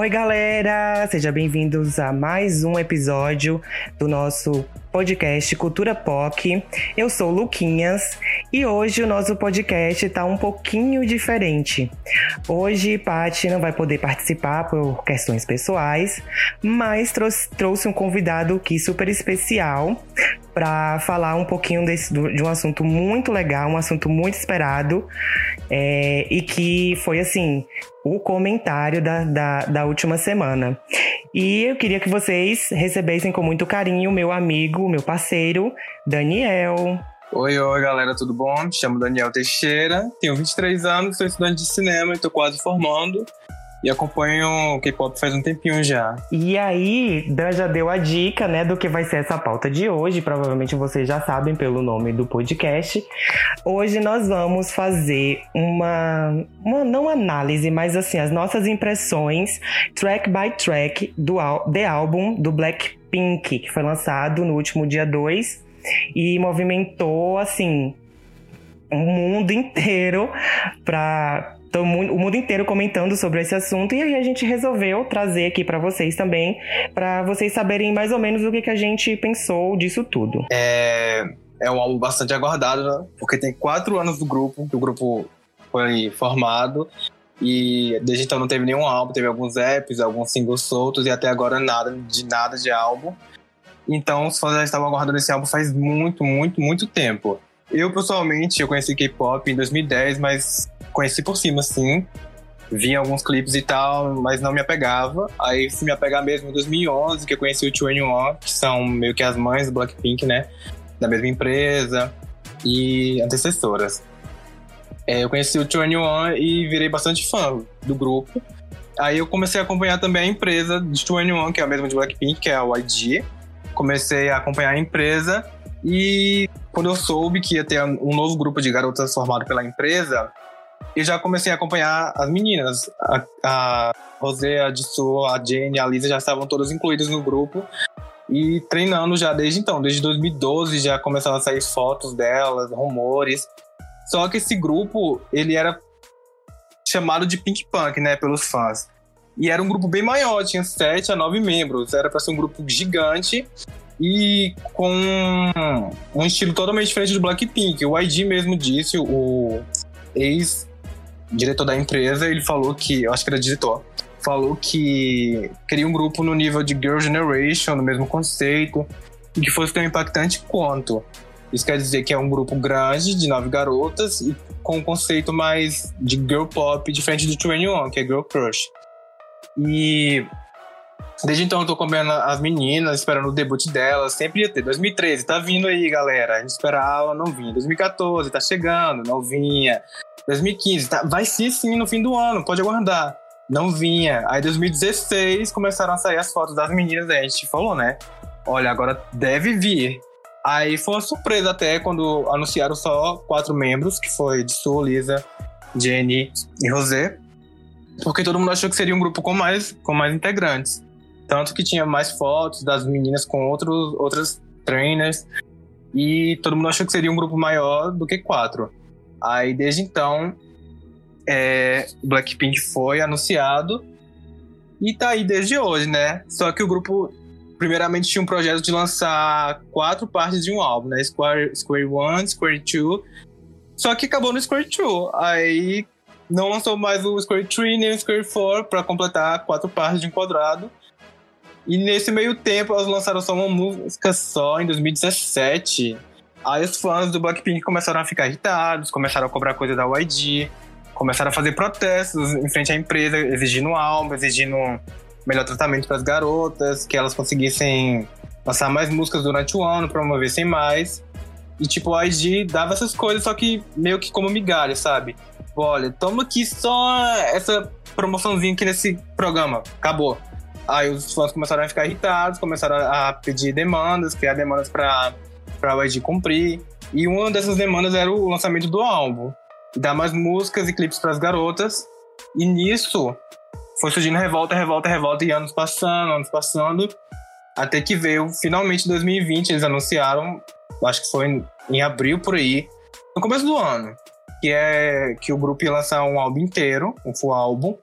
Oi, galera! Sejam bem-vindos a mais um episódio do nosso podcast Cultura Pop. Eu sou Luquinhas e hoje o nosso podcast está um pouquinho diferente. Hoje, Paty não vai poder participar por questões pessoais, mas trouxe, trouxe um convidado aqui super especial para falar um pouquinho desse, de um assunto muito legal, um assunto muito esperado é, e que foi assim o comentário da, da, da, última semana. E eu queria que vocês recebessem com muito carinho o meu amigo, meu parceiro, Daniel. Oi, oi, galera, tudo bom? Me chamo Daniel Teixeira, tenho 23 anos, sou estudante de cinema e estou quase formando e acompanho o K-pop faz um tempinho já. E aí, Dan já deu a dica, né, do que vai ser essa pauta de hoje. Provavelmente vocês já sabem pelo nome do podcast. Hoje nós vamos fazer uma, uma não análise, mas assim, as nossas impressões track by track do The Album do Blackpink, que foi lançado no último dia 2 e movimentou assim o mundo inteiro para então, o mundo inteiro comentando sobre esse assunto e aí a gente resolveu trazer aqui para vocês também, para vocês saberem mais ou menos o que, que a gente pensou disso tudo. É, é um álbum bastante aguardado, né? porque tem quatro anos do grupo, que o grupo foi formado e desde então não teve nenhum álbum, teve alguns apps, alguns singles soltos e até agora nada de nada de álbum. Então os fãs já estavam aguardando esse álbum faz muito, muito, muito tempo. Eu, pessoalmente, eu conheci K-pop em 2010, mas conheci por cima, assim. Vi alguns clipes e tal, mas não me apegava. Aí fui me apegar mesmo em 2011, que eu conheci o 2 que são meio que as mães do Blackpink, né? Da mesma empresa e antecessoras. É, eu conheci o 2 e virei bastante fã do grupo. Aí eu comecei a acompanhar também a empresa de 2 que é a mesma de Blackpink, que é a YG. Comecei a acompanhar a empresa e quando eu soube que ia ter um novo grupo de garotas formado pela empresa, eu já comecei a acompanhar as meninas. A, a Rosé, a Dissou, a Jane, a Lisa já estavam todas incluídas no grupo e treinando já desde então. Desde 2012 já começaram a sair fotos delas, rumores. Só que esse grupo, ele era chamado de Pink Punk, né, pelos fãs. E era um grupo bem maior, tinha sete a nove membros. Era para ser um grupo gigante e com um estilo totalmente diferente do Blackpink. O ID mesmo disse, o ex diretor da empresa, ele falou que, eu acho que era diretor, falou que queria um grupo no nível de Girl Generation, no mesmo conceito, e que fosse tão impactante quanto. Isso quer dizer que é um grupo grande, de nove garotas, e com um conceito mais de girl pop, diferente do 21, que é girl crush. E desde então eu tô acompanhando as meninas, esperando o debut delas, sempre ia ter. 2013, tá vindo aí, galera. A gente esperava, não vinha. 2014, tá chegando, não vinha. 2015, tá, vai ser sim no fim do ano, pode aguardar. Não vinha. Aí 2016 começaram a sair as fotos das meninas, aí a gente falou, né? Olha, agora deve vir. Aí foi uma surpresa até quando anunciaram só quatro membros, que foi de Su, Lisa, Jenny e Rosé. Porque todo mundo achou que seria um grupo com mais, com mais integrantes. Tanto que tinha mais fotos das meninas com outros, outras trainers. E todo mundo achou que seria um grupo maior do que quatro. Aí desde então, é, Blackpink foi anunciado e tá aí desde hoje, né? Só que o grupo, primeiramente, tinha um projeto de lançar quatro partes de um álbum, né? Square, Square One, Square Two. Só que acabou no Square Two. Aí não lançou mais o Square 3 nem o Square 4 para completar quatro partes de um quadrado. E nesse meio tempo, elas lançaram só uma música só em 2017. Aí os fãs do Blackpink começaram a ficar irritados, começaram a cobrar coisa da YG, começaram a fazer protestos em frente à empresa, exigindo álbum, exigindo melhor tratamento para as garotas, que elas conseguissem lançar mais músicas durante o ano, promovessem mais. E tipo, a YG dava essas coisas, só que meio que como migalha, sabe? Olha, toma aqui só essa promoçãozinha aqui nesse programa, acabou. Aí os fãs começaram a ficar irritados, começaram a pedir demandas, criar demandas para para a YG cumprir. E uma dessas demandas era o lançamento do álbum, dar mais músicas e clipes para as garotas. E nisso foi surgindo revolta, revolta, revolta, e anos passando, anos passando, até que veio finalmente 2020. Eles anunciaram, acho que foi em abril por aí, no começo do ano, que é que o grupo ia lançar um álbum inteiro, um full álbum,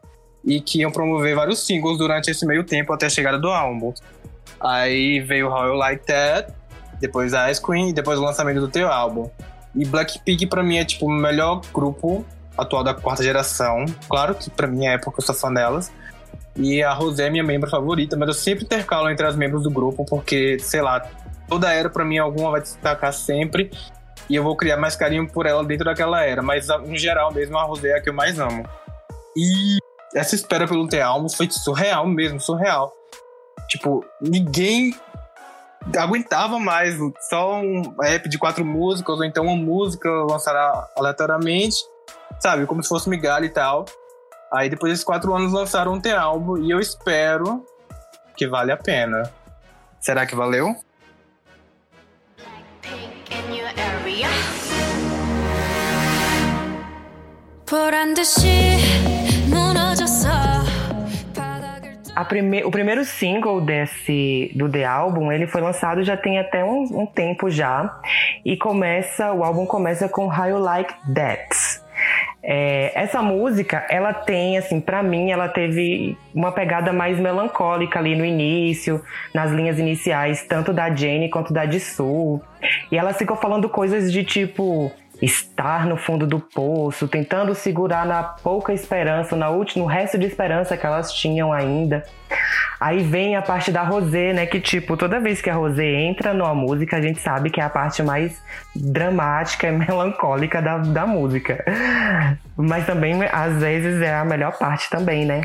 e que iam promover vários singles durante esse meio tempo até a chegada do álbum. Aí veio How You Like That, depois Ice Cream e depois o lançamento do teu álbum. E Blackpink para mim é tipo o melhor grupo atual da quarta geração. Claro que para mim é porque eu sou fã delas. E a Rosé é minha membro favorita, mas eu sempre intercalo entre as membros do grupo porque, sei lá, toda era para mim alguma vai destacar sempre e eu vou criar mais carinho por ela dentro daquela era. Mas no geral mesmo a Rosé é a que eu mais amo. E essa espera pelo teu álbum foi surreal mesmo, surreal. Tipo, ninguém aguentava mais só um app de quatro músicas, ou então uma música lançada aleatoriamente, sabe? Como se fosse migalha e tal. Aí depois desses quatro anos lançaram um álbum e eu espero que vale a pena. Será que valeu? 보란 듯이 prime... o primeiro single desse do The Album, ele foi lançado já tem até um, um tempo já. E começa, o álbum começa com How You Like That. É, essa música, ela tem, assim, para mim, ela teve uma pegada mais melancólica ali no início, nas linhas iniciais, tanto da Jane quanto da Jisoo. E ela ficou falando coisas de tipo estar no fundo do poço, tentando segurar na pouca esperança, na última, no resto de esperança que elas tinham ainda. Aí vem a parte da Rosé, né? Que, tipo, toda vez que a Rosé entra numa música, a gente sabe que é a parte mais dramática e melancólica da, da música. Mas também, às vezes, é a melhor parte também, né?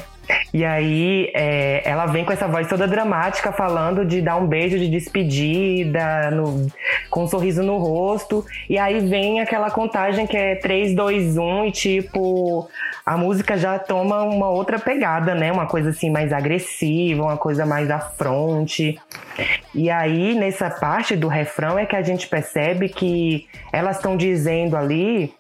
E aí é, ela vem com essa voz toda dramática, falando de dar um beijo de despedida, no, com um sorriso no rosto. E aí vem aquela contagem que é 3, 2, 1 e tipo, a música já toma uma outra pegada, né? Uma coisa assim mais agressiva, uma coisa mais afronte. E aí, nessa parte do refrão, é que a gente percebe que elas estão dizendo ali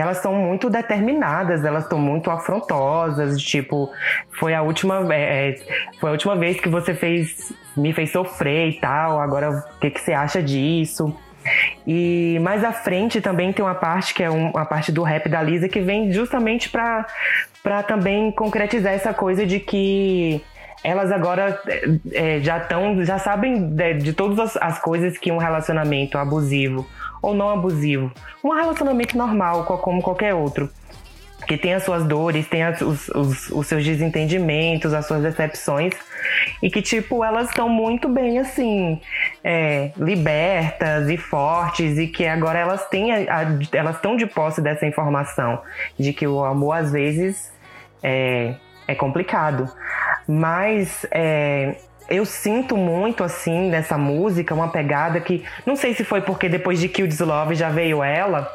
elas são muito determinadas, elas estão muito afrontosas, tipo, foi a última é, é, foi a última vez que você fez me fez sofrer e tal, agora o que, que você acha disso? E mais à frente também tem uma parte que é uma parte do rap da Lisa que vem justamente para para também concretizar essa coisa de que elas agora é, já estão já sabem de, de todas as, as coisas que um relacionamento abusivo ou não abusivo. Um relacionamento normal, como qualquer outro. Que tem as suas dores, tem as, os, os, os, seus desentendimentos, as suas decepções. E que, tipo, elas estão muito bem, assim, é, libertas e fortes. E que agora elas têm, a, a, elas estão de posse dessa informação. De que o amor, às vezes, é, é complicado. Mas é, eu sinto muito, assim, nessa música, uma pegada que. Não sei se foi porque depois de Kill This Love já veio ela,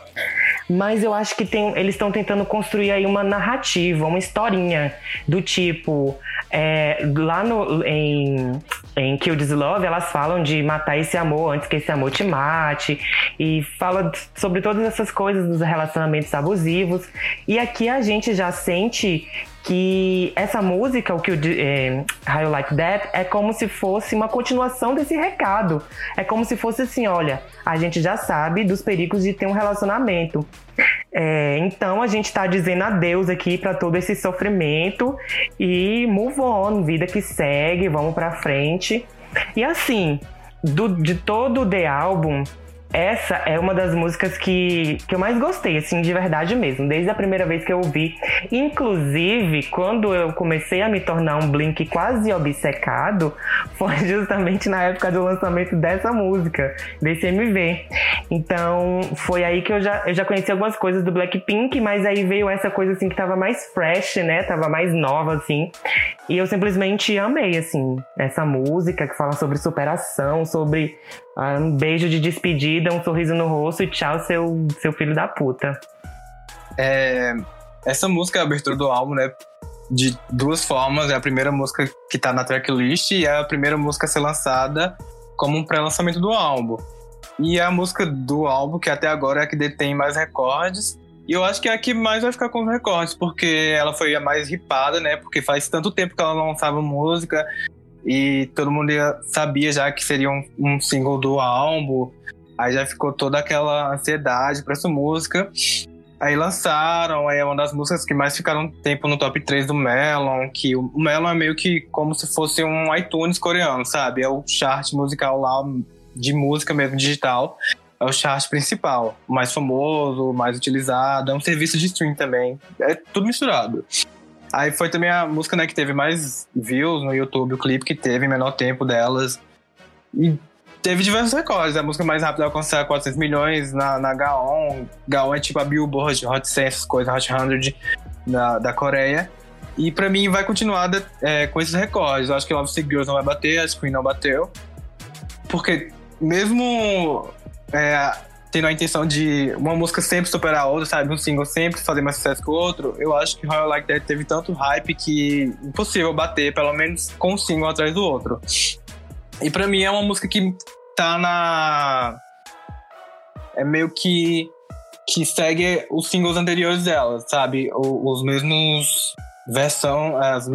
mas eu acho que tem, eles estão tentando construir aí uma narrativa, uma historinha do tipo. É, lá no, em, em Kill This Love, elas falam de matar esse amor antes que esse amor te mate, e fala sobre todas essas coisas dos relacionamentos abusivos. E aqui a gente já sente que essa música, o que o é, How You Like That, é como se fosse uma continuação desse recado. É como se fosse assim, olha, a gente já sabe dos perigos de ter um relacionamento. É, então a gente está dizendo adeus aqui para todo esse sofrimento e move on, vida que segue, vamos para frente. E assim, do, de todo o The Album, essa é uma das músicas que, que eu mais gostei, assim, de verdade mesmo, desde a primeira vez que eu ouvi. Inclusive, quando eu comecei a me tornar um Blink quase obcecado, foi justamente na época do lançamento dessa música, desse MV. Então, foi aí que eu já, eu já conheci algumas coisas do Blackpink, mas aí veio essa coisa, assim, que tava mais fresh, né? Tava mais nova, assim. E eu simplesmente amei, assim, essa música que fala sobre superação, sobre um beijo de despedida, um sorriso no rosto e tchau, seu, seu filho da puta. É, essa música é a abertura do álbum, né? De duas formas. É a primeira música que tá na tracklist e é a primeira música a ser lançada como um pré-lançamento do álbum. E é a música do álbum que até agora é a que detém mais recordes. E eu acho que é a que mais vai ficar com os recordes, porque ela foi a mais ripada, né? Porque faz tanto tempo que ela não lançava música e todo mundo sabia já que seria um, um single do álbum. Aí já ficou toda aquela ansiedade para essa música. Aí lançaram, aí é uma das músicas que mais ficaram tempo no top 3 do Melon, que o Melon é meio que como se fosse um iTunes coreano, sabe? É o chart musical lá de música mesmo, digital. É o chart principal, mais famoso, mais utilizado, é um serviço de stream também. É tudo misturado. Aí foi também a música né, que teve mais views no YouTube, o clipe que teve menor tempo delas. E teve diversos recordes. A música mais rápida alcançar 400 milhões na, na Gaon. Gaon é tipo a Billboard, Hot 100, essas coisas, Hot 100 da, da Coreia. E pra mim vai continuar de, é, com esses recordes. Eu acho que Love Sick Girls não vai bater, a Screen não bateu. Porque mesmo é, tendo a intenção de uma música sempre superar a outra, sabe? Um single sempre fazer mais sucesso que o outro, eu acho que Royal Like That teve tanto hype que impossível bater, pelo menos com um single atrás do outro. E para mim é uma música que tá na. É meio que. que segue os singles anteriores dela, sabe? os mesmos. versão. As,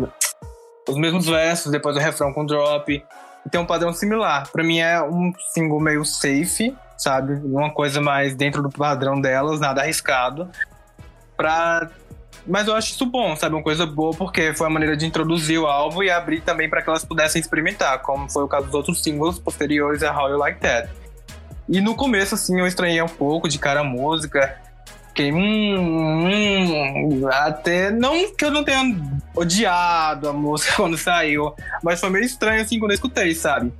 os mesmos versos, depois o refrão com drop. Tem um padrão similar. Para mim é um single meio safe, sabe? Uma coisa mais dentro do padrão delas, nada arriscado. Pra mas eu acho isso bom, sabe? Uma coisa boa, porque foi a maneira de introduzir o álbum e abrir também para que elas pudessem experimentar, como foi o caso dos outros singles posteriores a How You Like That. E no começo, assim, eu estranhei um pouco de cara a música. Fiquei, hum, hum, até. Não que eu não tenha odiado a música quando saiu, mas foi meio estranho, assim, quando eu escutei, sabe?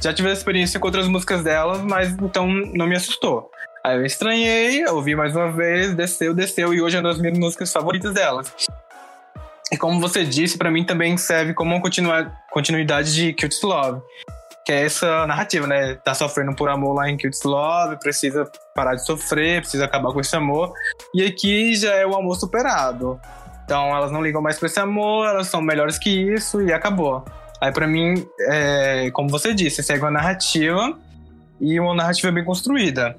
Já tive experiência com outras músicas delas, mas então não me assustou. Aí eu estranhei, ouvi mais uma vez, desceu, desceu, e hoje é uma das minhas músicas favoritas delas. E como você disse, para mim também serve como uma continuidade de Cute Love. Que é essa narrativa, né? Tá sofrendo por amor lá em Cute Love, precisa parar de sofrer, precisa acabar com esse amor. E aqui já é o amor superado. Então elas não ligam mais pra esse amor, elas são melhores que isso e acabou. Aí para mim, é, como você disse, segue uma narrativa e uma narrativa bem construída.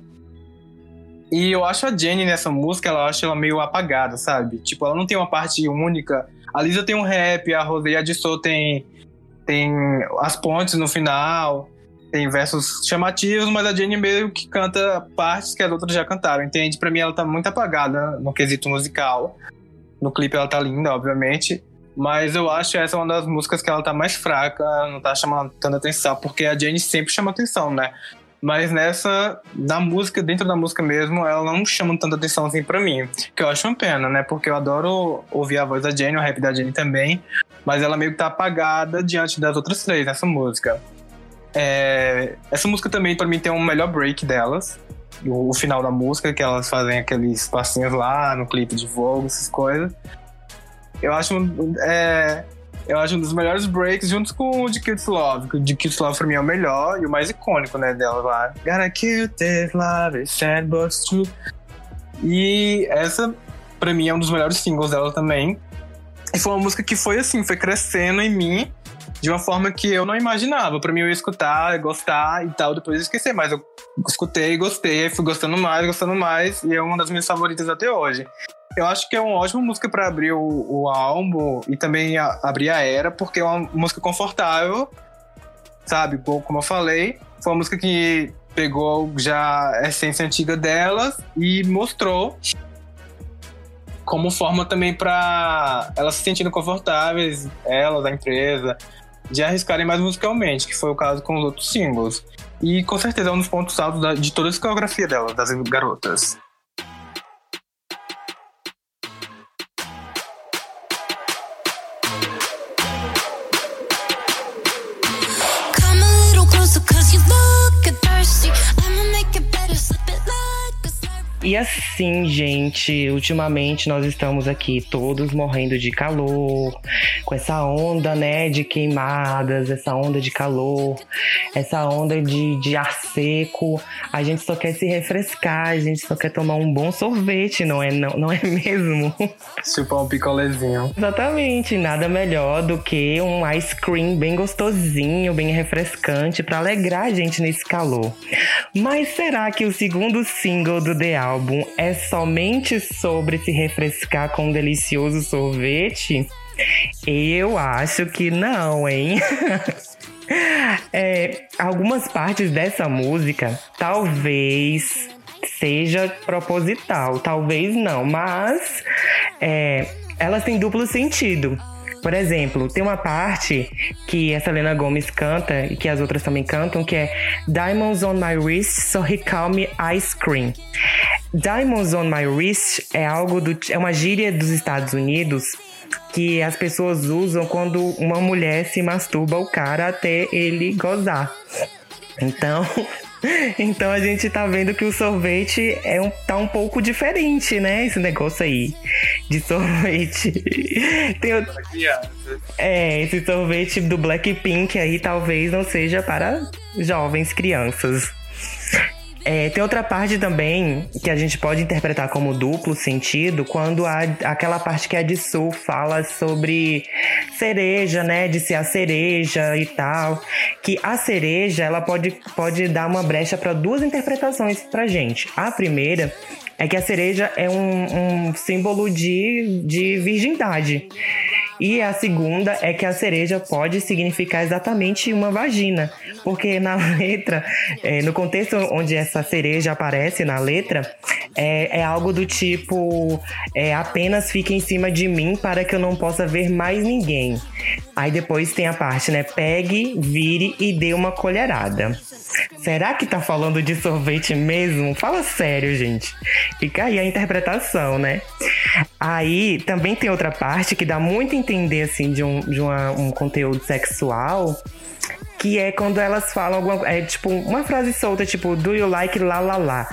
E eu acho a Jenny nessa música, ela acho ela meio apagada, sabe? Tipo, ela não tem uma parte única. A Lisa tem um rap, a Rosé e a Dissou tem, tem as pontes no final, tem versos chamativos, mas a Jenny meio que canta partes que as outras já cantaram, entende? Pra mim ela tá muito apagada no quesito musical. No clipe ela tá linda, obviamente. Mas eu acho essa uma das músicas que ela tá mais fraca, não tá chamando tanta atenção, porque a Jenny sempre chama atenção, né? Mas nessa, da música, dentro da música mesmo, ela não chama tanta atenção assim pra mim. Que eu acho uma pena, né? Porque eu adoro ouvir a voz da Jenny, o rap da Jenny também. Mas ela meio que tá apagada diante das outras três nessa música. É, essa música também, para mim, tem um melhor break delas. O, o, final da música, que elas fazem aqueles passinhos lá no clipe de Vogue, essas coisas. Eu acho. É, eu acho um dos melhores breaks, juntos com o de Kids Love. O de Kids Love pra mim é o melhor e o mais icônico, né, dela lá. Gotta kill this love, but true. E essa, pra mim, é um dos melhores singles dela também. E foi uma música que foi assim, foi crescendo em mim de uma forma que eu não imaginava. Pra mim, eu ia escutar, gostar e tal, depois esquecer. Mas eu escutei, gostei, fui gostando mais, gostando mais, e é uma das minhas favoritas até hoje. Eu acho que é uma ótima música para abrir o, o, álbum e também a, abrir a era, porque é uma música confortável, sabe? Como eu falei, foi uma música que pegou já a essência antiga delas e mostrou como forma também para elas se sentindo confortáveis, elas, a empresa, de arriscarem mais musicalmente, que foi o caso com os outros singles. E com certeza é um dos pontos altos de toda a discografia delas, das garotas. E assim, gente, ultimamente nós estamos aqui todos morrendo de calor, com essa onda, né, de queimadas, essa onda de calor, essa onda de, de ar seco. A gente só quer se refrescar, a gente só quer tomar um bom sorvete, não é, não, não é mesmo? Chupar um picolézinho. Exatamente, nada melhor do que um ice cream bem gostosinho, bem refrescante para alegrar a gente nesse calor. Mas será que o segundo single do The Album álbum é somente sobre se refrescar com um delicioso sorvete? Eu acho que não, hein? é, algumas partes dessa música talvez seja proposital. Talvez não, mas é, elas têm duplo sentido. Por exemplo, tem uma parte que a Selena Gomez canta e que as outras também cantam, que é Diamonds on my wrist, so he call me ice cream. Diamonds on my wrist é algo do, é uma gíria dos Estados Unidos que as pessoas usam quando uma mulher se masturba o cara até ele gozar. Então, então a gente tá vendo que o sorvete é um, tá um pouco diferente, né? Esse negócio aí de sorvete. Tem outro... É, esse sorvete do Blackpink aí talvez não seja para jovens crianças. É, tem outra parte também que a gente pode interpretar como duplo sentido quando há aquela parte que a de Sul fala sobre cereja, né? De ser a cereja e tal. Que a cereja ela pode, pode dar uma brecha para duas interpretações pra gente. A primeira é que a cereja é um, um símbolo de, de virgindade. E a segunda é que a cereja pode significar exatamente uma vagina, porque na letra, é, no contexto onde essa cereja aparece na letra, é, é algo do tipo: é, apenas fique em cima de mim para que eu não possa ver mais ninguém. Aí depois tem a parte, né? Pegue, vire e dê uma colherada. Será que tá falando de sorvete mesmo? Fala sério, gente. Fica aí a interpretação, né? Aí também tem outra parte que dá muito entender, assim, de um, de uma, um conteúdo sexual que é quando elas falam alguma é tipo uma frase solta, tipo, do you like la la la.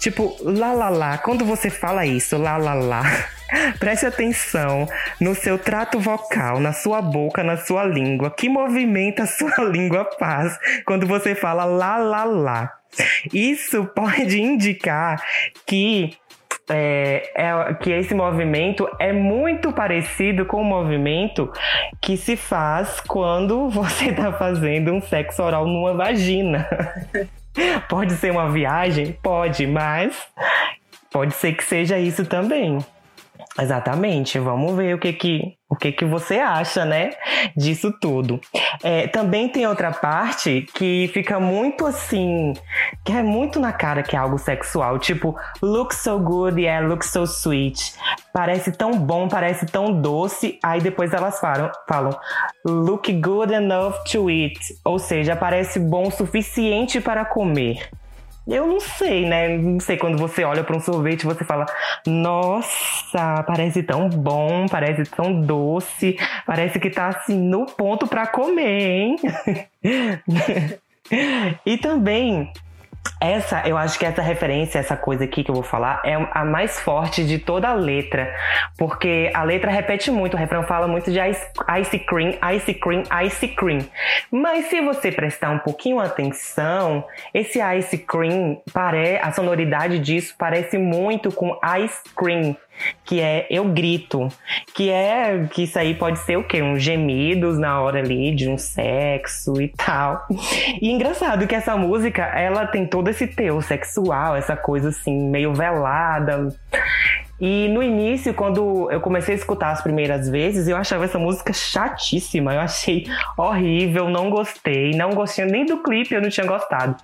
Tipo, la la la, quando você fala isso, la la la, preste atenção no seu trato vocal, na sua boca, na sua língua. Que movimento a sua língua faz quando você fala la la la. Isso pode indicar que é, é, que esse movimento é muito parecido com o movimento que se faz quando você está fazendo um sexo oral numa vagina. pode ser uma viagem? Pode, mas pode ser que seja isso também. Exatamente. Vamos ver o que que, o que, que você acha, né? Disso tudo. É, também tem outra parte que fica muito assim, que é muito na cara que é algo sexual. Tipo, looks so good, yeah, looks so sweet. Parece tão bom, parece tão doce. Aí depois elas falam, falam look good enough to eat. Ou seja, parece bom o suficiente para comer. Eu não sei, né? Não sei quando você olha para um sorvete você fala: "Nossa, parece tão bom, parece tão doce, parece que tá assim no ponto para comer, hein?" e também essa, eu acho que essa referência, essa coisa aqui que eu vou falar, é a mais forte de toda a letra. Porque a letra repete muito, o refrão fala muito de ice, ice cream, ice cream, ice cream. Mas se você prestar um pouquinho atenção, esse ice cream, pare, a sonoridade disso parece muito com ice cream que é Eu Grito, que é que isso aí pode ser o quê? Uns gemidos na hora ali de um sexo e tal. E engraçado que essa música, ela tem todo esse teu sexual, essa coisa assim meio velada. E no início, quando eu comecei a escutar as primeiras vezes, eu achava essa música chatíssima. Eu achei horrível, não gostei. Não gostei nem do clipe, eu não tinha gostado.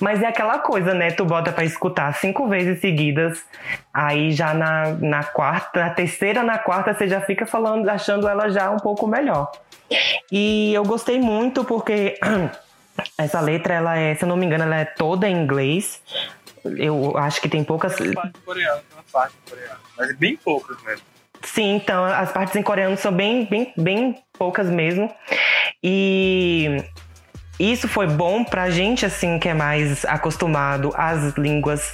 Mas é aquela coisa, né? Tu bota pra escutar cinco vezes seguidas. Aí já na, na quarta, na terceira, na quarta, você já fica falando, achando ela já um pouco melhor. E eu gostei muito porque essa letra, ela é, se eu não me engano, ela é toda em inglês. Eu acho que tem poucas. Tem parte coreana, tem uma parte coreana, mas bem poucas mesmo. Sim, então as partes em coreano são bem, bem, bem poucas mesmo. E isso foi bom pra gente, assim, que é mais acostumado às línguas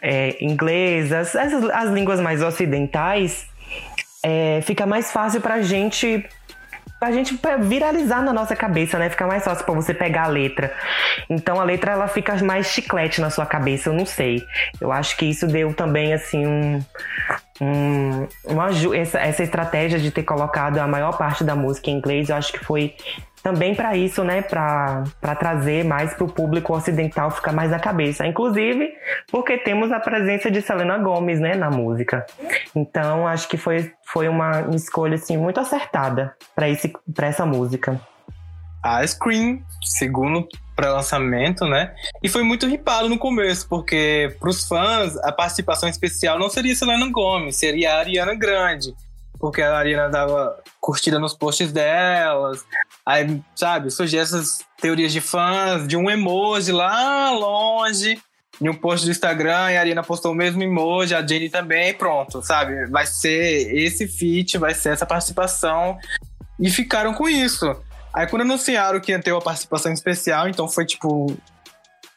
é, inglesas, as, as línguas mais ocidentais. É, fica mais fácil pra gente a gente viralizar na nossa cabeça, né? Fica mais fácil para você pegar a letra. Então a letra ela fica mais chiclete na sua cabeça, eu não sei. Eu acho que isso deu também assim um, um uma, essa, essa estratégia de ter colocado a maior parte da música em inglês, eu acho que foi também para isso, né, para trazer mais para o público ocidental ficar mais na cabeça. Inclusive, porque temos a presença de Selena Gomez, né, na música. Então, acho que foi, foi uma escolha assim muito acertada para esse para essa música. Ice Cream, segundo pré-lançamento, né? E foi muito ripado no começo, porque pros fãs a participação especial não seria Selena Gomez, seria a Ariana Grande. Porque a Ariana dava curtida nos posts delas. Aí, sabe, surgiam essas teorias de fãs, de um emoji lá longe, em um post do Instagram, e a Ariana postou o mesmo emoji, a Jenny também, pronto, sabe? Vai ser esse feat, vai ser essa participação. E ficaram com isso. Aí quando anunciaram que ia ter uma participação especial, então foi tipo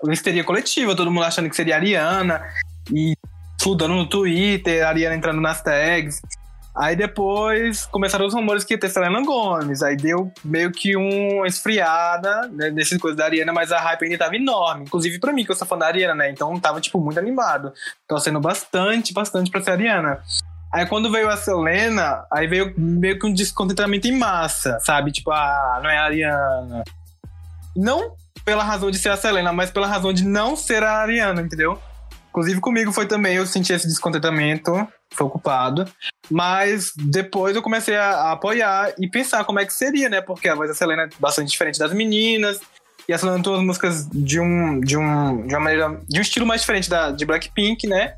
histeria coletiva, todo mundo achando que seria a Ariana e fludando no Twitter, a Ariana entrando nas tags. Aí depois começaram os rumores que ia ter Selena Gomes. Aí deu meio que uma esfriada né, nessas coisas da Ariana, mas a hype ainda tava enorme. Inclusive pra mim, que eu sou fã da Ariana, né? Então tava, tipo, muito animado. Torcendo bastante, bastante pra ser a Ariana. Aí quando veio a Selena, aí veio meio que um descontentamento em massa, sabe? Tipo, ah, não é a Ariana. Não pela razão de ser a Selena, mas pela razão de não ser a Ariana, entendeu? Inclusive comigo foi também, eu senti esse descontentamento, foi ocupado. Mas depois eu comecei a, a, apoiar e pensar como é que seria, né? Porque a voz da Selena é bastante diferente das meninas. E a Selena tem músicas de um, de um, de uma maneira, de um estilo mais diferente da, de Blackpink, né?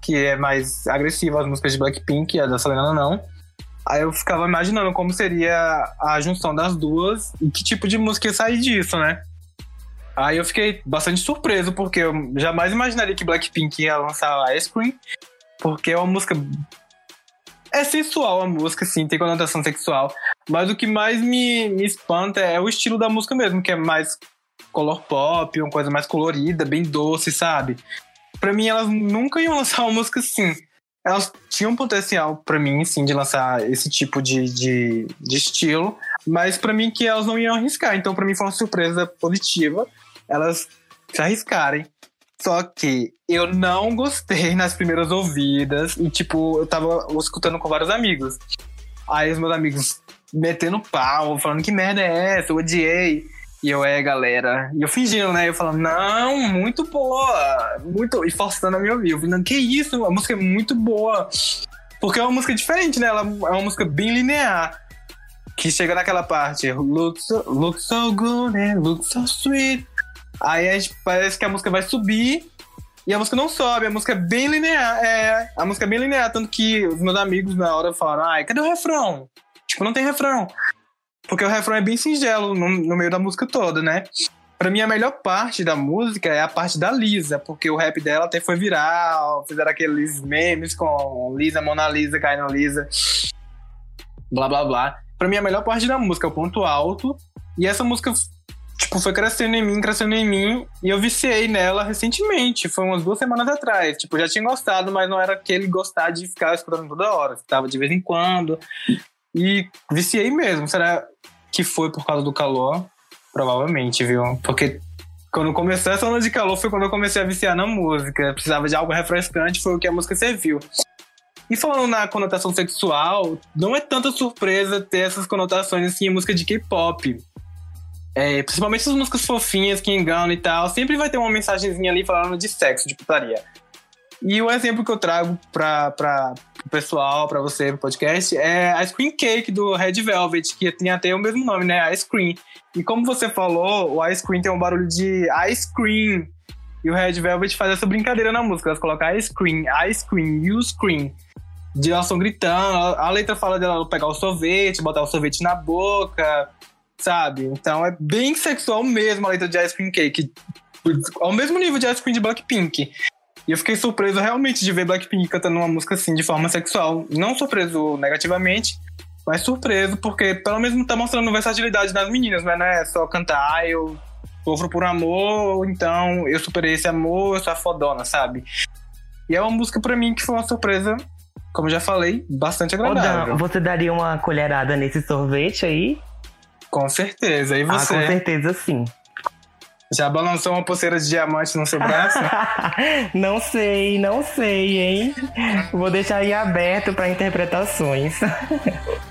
que é mais agressiva, as músicas de Blackpink, a da Selena não. Aí eu ficava imaginando como seria a junção das duas e que tipo de música ia sair disso, né? Aí eu fiquei bastante surpreso, porque eu jamais imaginaria que Blackpink ia lançar Ice Cream, porque é uma música. É sensual a música, sim, tem conotação sexual. Mas o que mais me, me espanta é o estilo da música mesmo, que é mais color pop, uma coisa mais colorida, bem doce, sabe? para mim elas nunca iam lançar uma música assim. Elas tinham potencial para mim, sim, de lançar esse tipo de, de, de estilo, mas para mim que elas não iam arriscar. Então para mim foi uma surpresa positiva elas se arriscarem. Só que eu não gostei nas primeiras ouvidas e tipo, eu tava escutando com vários amigos. Aí os meus amigos metendo pau, falando que merda é essa, eu odiei. E eu, é, galera. E eu fingindo, né? Eu falando, não, muito boa. Muito. E forçando a me ouvir. Eu falando, que isso? A música é muito boa. Porque é uma música diferente, né? Ela é uma música bem linear. Que chega naquela parte. Look so, look so good and look so sweet. Aí gente, parece que a música vai subir. E a música não sobe, a música é bem linear. É, a música é bem linear. Tanto que os meus amigos na hora falaram, ai, cadê o refrão? Tipo, não tem refrão. Porque o refrão é bem singelo no, no meio da música toda, né? Pra mim, a melhor parte da música é a parte da Lisa, porque o rap dela até foi viral, fizeram aqueles memes com Lisa, Mona Lisa, caindo Lisa, blá blá blá. Pra mim, a melhor parte da música é o ponto alto, e essa música, tipo, foi crescendo em mim, crescendo em mim, e eu viciei nela recentemente, foi umas duas semanas atrás. Tipo, já tinha gostado, mas não era aquele gostar de ficar escutando toda hora, estava de vez em quando. E viciei mesmo. Será que foi por causa do calor, provavelmente, viu? Porque quando começou essa onda de calor foi quando eu comecei a viciar na música. Precisava de algo refrescante, foi o que a música serviu. E falando na conotação sexual, não é tanta surpresa ter essas conotações assim em música de K-pop. É, principalmente as músicas fofinhas que enganam e tal, sempre vai ter uma mensagenzinha ali falando de sexo, de putaria. E o exemplo que eu trago para o pessoal, para você, pro podcast, é a Screen Cake do Red Velvet, que tem até o mesmo nome, né? Ice Cream. E como você falou, o Ice Cream tem um barulho de ice cream. E o Red Velvet faz essa brincadeira na música. Elas colocam ice cream, ice cream, you scream. De elas estão gritando. A letra fala dela pegar o sorvete, botar o sorvete na boca, sabe? Então é bem sexual mesmo a letra de Ice Cream Cake. Ao mesmo nível de Ice Cream de Blackpink. E eu fiquei surpreso realmente de ver Blackpink cantando uma música assim de forma sexual. Não surpreso negativamente, mas surpreso porque pelo menos tá mostrando versatilidade das meninas, né? Não é só cantar, ah, eu sofro por amor, então eu superei esse amor, eu sou a fodona, sabe? E é uma música para mim que foi uma surpresa, como já falei, bastante agradável. Dan, você daria uma colherada nesse sorvete aí? Com certeza. E você? Ah, com certeza sim. Já balançou uma pulseira de diamante no seu braço? não sei, não sei, hein? Vou deixar aí aberto para interpretações.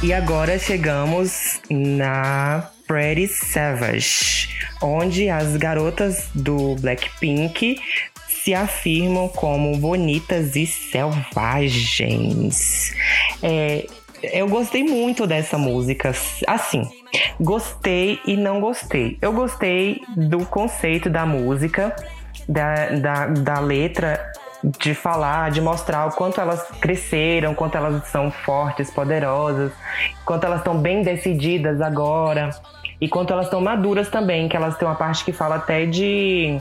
E agora chegamos na Pretty Savage, onde as garotas do Blackpink se afirmam como bonitas e selvagens. É, eu gostei muito dessa música. Assim, gostei e não gostei. Eu gostei do conceito da música, da, da, da letra de falar, de mostrar o quanto elas cresceram, quanto elas são fortes, poderosas, quanto elas estão bem decididas agora e quanto elas estão maduras também, que elas têm uma parte que fala até de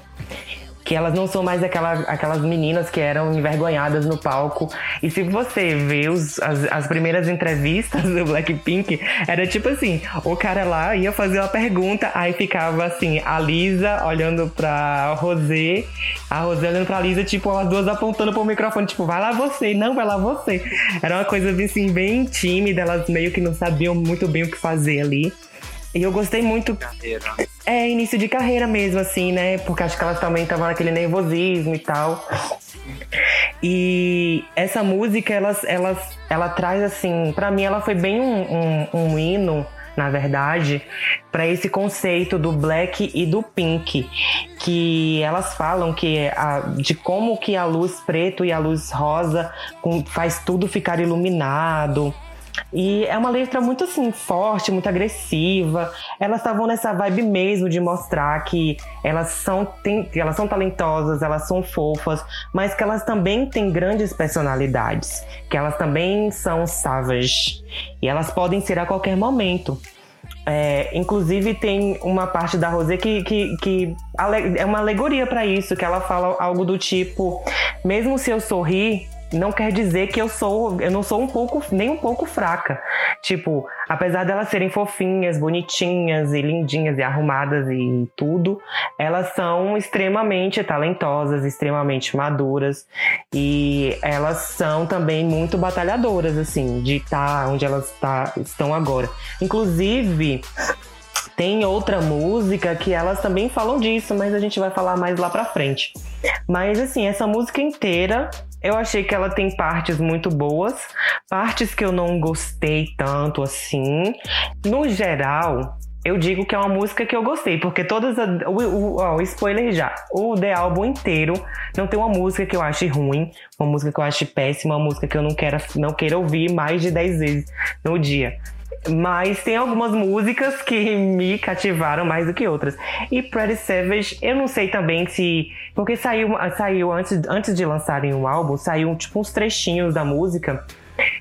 que elas não são mais aquela, aquelas meninas que eram envergonhadas no palco. E se você vê os, as, as primeiras entrevistas do Blackpink, era tipo assim: o cara lá ia fazer uma pergunta, aí ficava assim, a Lisa olhando pra Rosé, a Rosé olhando pra Lisa, tipo, as duas apontando pro microfone, tipo, vai lá você, não, vai lá você. Era uma coisa assim, bem tímida, elas meio que não sabiam muito bem o que fazer ali. E eu gostei muito. Carreira. É, início de carreira mesmo, assim, né? Porque acho que elas também estavam naquele nervosismo e tal. E essa música, elas, elas, ela traz assim, para mim ela foi bem um, um, um hino, na verdade, para esse conceito do black e do pink, que elas falam que a, de como que a luz preto e a luz rosa faz tudo ficar iluminado e é uma letra muito assim, forte, muito agressiva. Elas estavam nessa vibe mesmo de mostrar que elas são, tem, elas são talentosas, elas são fofas, mas que elas também têm grandes personalidades, que elas também são savage. E elas podem ser a qualquer momento. É, inclusive tem uma parte da Rosé que, que, que é uma alegoria para isso, que ela fala algo do tipo: mesmo se eu sorrir, não quer dizer que eu sou, eu não sou um pouco, nem um pouco fraca. Tipo, apesar delas serem fofinhas, bonitinhas e lindinhas e arrumadas e tudo, elas são extremamente talentosas, extremamente maduras e elas são também muito batalhadoras, assim, de estar tá onde elas tá, estão agora. Inclusive, tem outra música que elas também falam disso, mas a gente vai falar mais lá pra frente. Mas assim, essa música inteira eu achei que ela tem partes muito boas, partes que eu não gostei tanto assim. No geral, eu digo que é uma música que eu gostei, porque todas. A, o, o, o, spoiler já. O The Album inteiro não tem uma música que eu ache ruim, uma música que eu ache péssima, uma música que eu não quero não queira ouvir mais de 10 vezes no dia. Mas tem algumas músicas que me cativaram mais do que outras. E Pretty Savage, eu não sei também se. Porque saiu, saiu antes, antes de lançarem o álbum, saiu tipo uns trechinhos da música.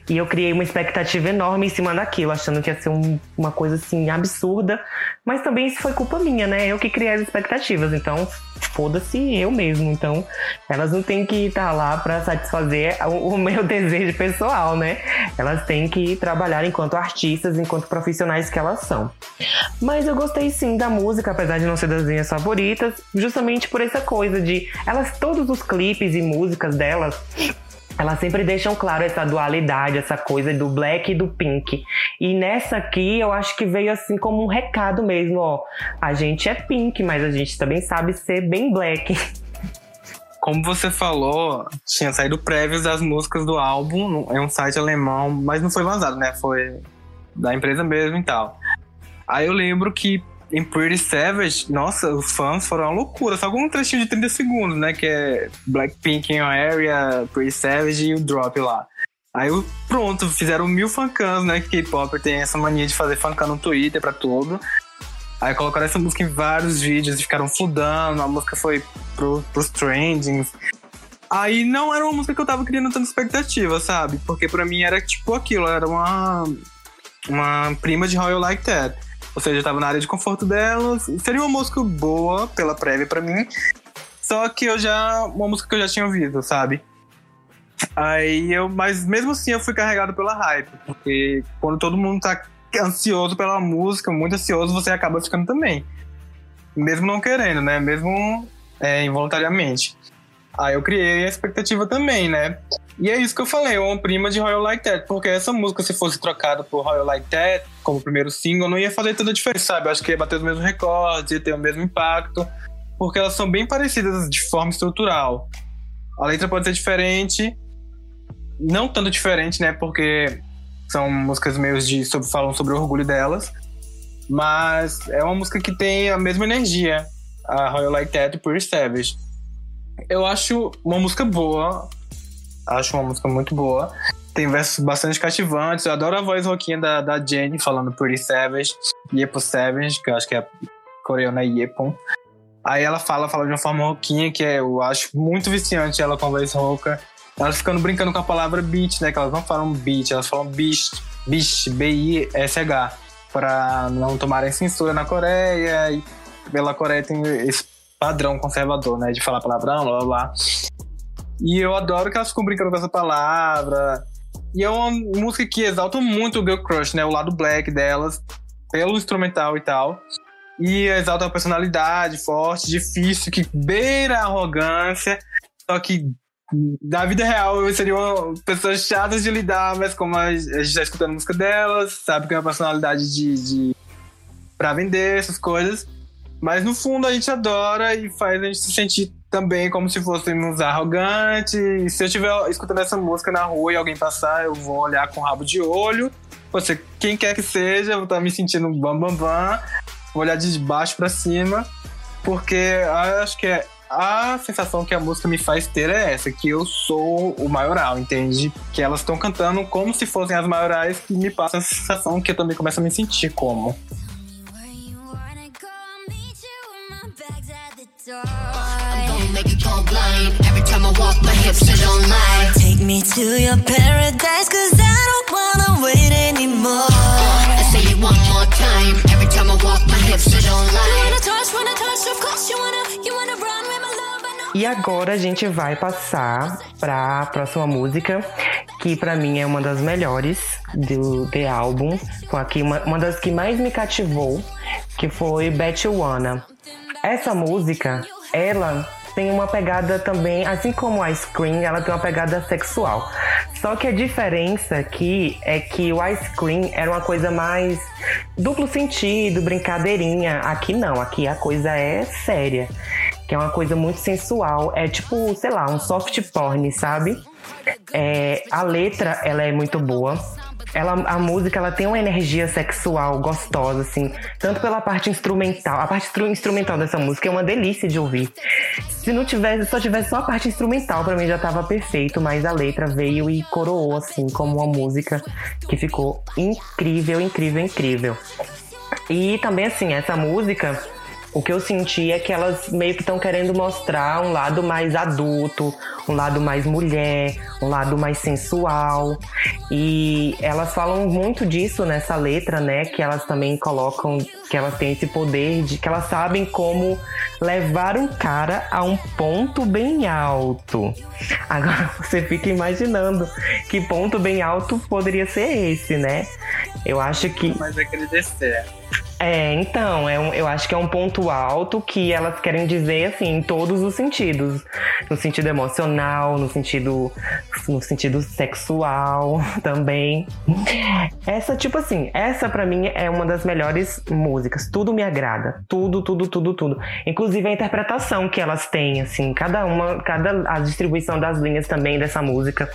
E eu criei uma expectativa enorme em cima daquilo, achando que ia ser um, uma coisa assim absurda. Mas também isso foi culpa minha, né? Eu que criei as expectativas. Então, foda-se eu mesmo. Então, elas não têm que estar lá para satisfazer o, o, meu desejo pessoal, né? Elas têm que trabalhar enquanto artistas, enquanto profissionais que elas são. Mas eu gostei sim da música, apesar de não ser das minhas favoritas, justamente por essa coisa de elas todos os clipes e músicas delas elas sempre deixam claro essa dualidade, essa coisa do black e do pink. E nessa aqui eu acho que veio assim como um recado mesmo, ó. A gente é pink, mas a gente também sabe ser bem black. Como você falou, tinha saído prévios das músicas do álbum, é um site alemão, mas não foi vazado, né? Foi da empresa mesmo e tal. Aí eu lembro que em Pretty Savage, nossa, os fãs foram uma loucura. Só com um trechinho de 30 segundos, né? Que é Blackpink in Your Area, Pretty Savage e o Drop lá. Aí pronto, fizeram mil fancams, né? Que K-pop tem essa mania de fazer fancam no Twitter pra tudo. Aí colocaram essa música em vários vídeos e ficaram fludando, a música foi pro, pros trendings. Aí não era uma música que eu tava criando tanta expectativa, sabe? Porque pra mim era tipo aquilo, era uma, uma prima de How You Like That. Ou seja, eu tava na área de conforto dela. Seria uma música boa pela prévia para mim. Só que eu já. Uma música que eu já tinha ouvido, sabe? Aí eu. Mas mesmo assim eu fui carregado pela hype. Porque quando todo mundo tá ansioso pela música, muito ansioso, você acaba ficando também. Mesmo não querendo, né? Mesmo é, involuntariamente. Aí eu criei a expectativa também, né? E é isso que eu falei, uma prima de Royal Like That, porque essa música, se fosse trocada por Royal Like That, como primeiro single, não ia fazer tanta diferença, sabe? Eu acho que ia bater os mesmos recordes, ia ter o mesmo impacto, porque elas são bem parecidas de forma estrutural. A letra pode ser diferente, não tanto diferente, né? Porque São músicas meio de sobre, falam sobre o orgulho delas. Mas é uma música que tem a mesma energia. A Royal Like That e Savage. Eu acho uma música boa. Acho uma música muito boa. Tem versos bastante cativantes. Eu adoro a voz roquinha da, da Jenny falando Pretty Savage. Yepo Savage, que eu acho que é coreana Yepon. Aí ela fala, fala de uma forma roquinha, que eu acho muito viciante ela com a voz rouca. Elas ficando brincando com a palavra beat, né? Que elas não falam beat, elas falam beast, beast, B-I-S-H. Pra não tomarem censura na Coreia. E pela Coreia tem esse padrão conservador, né? De falar palavrão, blá blá blá. E eu adoro que elas ficam brincando com essa palavra. E é uma música que exalta muito o Girl Crush, né? O lado black delas, pelo instrumental e tal. E exalta a personalidade forte, difícil, que beira a arrogância. Só que na vida real seriam pessoas chatas de lidar, mas como a gente tá escutando a música delas, sabe que é uma personalidade de, de pra vender essas coisas. Mas no fundo a gente adora e faz a gente se sentir também como se fôssemos arrogantes. E se eu estiver escutando essa música na rua e alguém passar, eu vou olhar com rabo de olho. Você, quem quer que seja, eu vou estar me sentindo bam bam bam. Vou olhar de baixo para cima. Porque acho que é a sensação que a música me faz ter é essa, que eu sou o maioral, entende? Que elas estão cantando como se fossem as maiorais, que me passa a sensação que eu também começo a me sentir como. E agora a gente vai passar para a próxima música, que para mim é uma das melhores do The Album, foi aqui uma, uma das que mais me cativou, que foi Bet You Wanna. Essa música, ela tem uma pegada também, assim como a Scream, ela tem uma pegada sexual. Só que a diferença aqui é que o Ice Cream era uma coisa mais duplo sentido, brincadeirinha. Aqui não, aqui a coisa é séria. Que é uma coisa muito sensual. É tipo, sei lá, um soft porn, sabe? É, a letra, ela é muito boa ela, a música ela tem uma energia sexual gostosa, assim, tanto pela parte instrumental. A parte instrumental dessa música é uma delícia de ouvir. Se não tivesse, só tivesse só a parte instrumental, para mim já tava perfeito, mas a letra veio e coroou, assim, como uma música que ficou incrível, incrível, incrível. E também, assim, essa música o que eu senti é que elas meio que estão querendo mostrar um lado mais adulto, um lado mais mulher, um lado mais sensual. E elas falam muito disso nessa letra, né? Que elas também colocam que elas têm esse poder de que elas sabem como levar um cara a um ponto bem alto. Agora você fica imaginando que ponto bem alto poderia ser esse, né? Eu acho que. Mas é aquele descer. É, então, é um, eu acho que é um ponto alto que elas querem dizer assim em todos os sentidos, no sentido emocional, no sentido no sentido sexual também. Essa tipo assim, essa para mim é uma das melhores músicas. Tudo me agrada, tudo, tudo, tudo, tudo. Inclusive a interpretação que elas têm, assim, cada uma, cada a distribuição das linhas também dessa música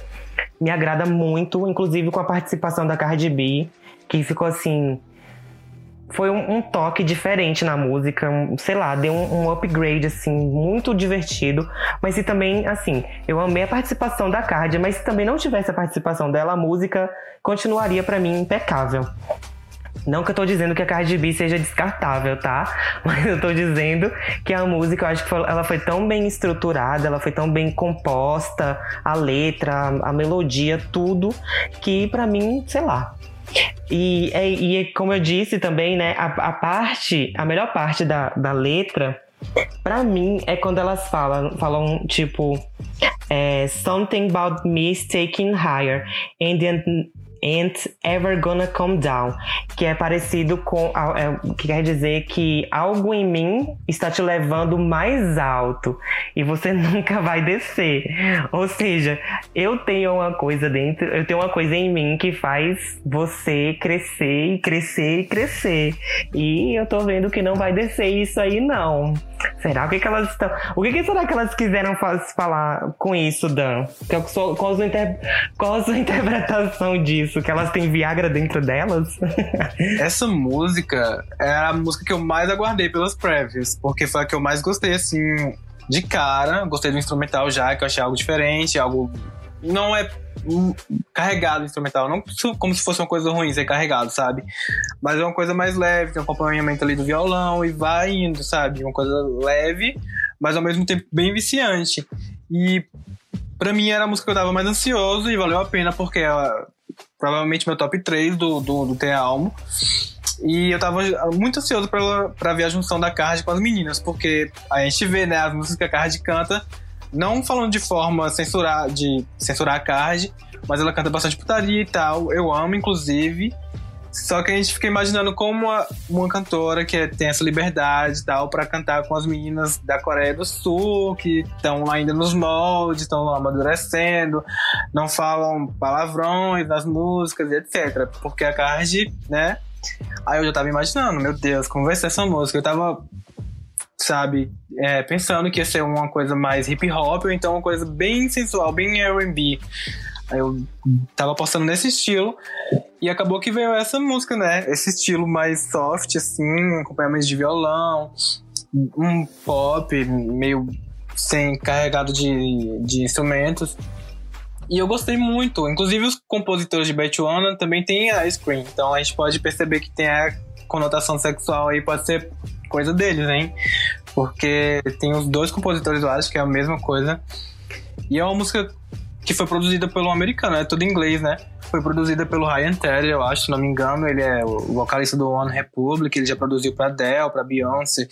me agrada muito, inclusive com a participação da Cardi B, que ficou assim foi um, um, toque diferente na música, um, sei lá, deu um, um, upgrade, assim, muito divertido. Mas se também, assim, eu amei a participação da Cardi, mas se também não tivesse a participação dela, a música continuaria para mim impecável. Não que eu tô dizendo que a Cardi B seja descartável, tá? Mas eu tô dizendo que a música, eu acho que foi, ela foi tão bem estruturada, ela foi tão bem composta, a letra, a, a melodia, tudo, que para mim, sei lá, e, é, e, e como eu disse também, né, a, a parte, a melhor parte da, da letra, para mim, é quando elas falam, falam tipo, é, something about me taking higher. And Ain't Ever Gonna Come Down, que é parecido com. É, que quer dizer que algo em mim está te levando mais alto e você nunca vai descer. Ou seja, eu tenho uma coisa dentro, eu tenho uma coisa em mim que faz você crescer e crescer e crescer. E eu tô vendo que não vai descer isso aí, não. Será? O que, que elas estão. O que, que será que elas quiseram falar com isso, Dan? Qual, a sua interpretação disso? Que elas têm Viagra dentro delas? Essa música é a música que eu mais aguardei pelas prévias, porque foi a que eu mais gostei, assim, de cara. Gostei do instrumental já, que eu achei algo diferente, algo. Não é carregado instrumental, não como se fosse uma coisa ruim ser carregado, sabe? Mas é uma coisa mais leve, tem um acompanhamento ali do violão e vai indo, sabe? Uma coisa leve, mas ao mesmo tempo bem viciante. E para mim era a música que eu tava mais ansioso e valeu a pena porque ela provavelmente meu top 3 do, do, do Almo. E eu tava muito ansioso pra, pra ver a junção da Card com as meninas, porque a gente vê, né, as músicas que a Card canta não falando de forma censurar, de censurar a Card, mas ela canta bastante putaria e tal. Eu amo, inclusive. Só que a gente fica imaginando como uma, uma cantora que tem essa liberdade tal para cantar com as meninas da Coreia do Sul, que estão ainda nos moldes, estão amadurecendo, não falam palavrões nas músicas etc. Porque a Card, né? Aí eu já tava imaginando, meu Deus, como vai ser essa música? Eu tava sabe? É, pensando que ia ser uma coisa mais hip hop, ou então uma coisa bem sensual, bem RB. Eu tava postando nesse estilo. E acabou que veio essa música, né? Esse estilo mais soft, assim, acompanhamento de violão, um pop meio sem carregado de, de instrumentos. E eu gostei muito. Inclusive, os compositores de Betwana também têm a Scream. Então a gente pode perceber que tem a conotação sexual aí, pode ser coisa deles, hein? Porque tem os dois compositores, eu acho que é a mesma coisa. E é uma música que foi produzida pelo americano, é tudo em inglês, né? Foi produzida pelo Ryan Tedder, eu acho, se não me engano. Ele é o vocalista do One Republic, ele já produziu pra Adele, pra Beyoncé.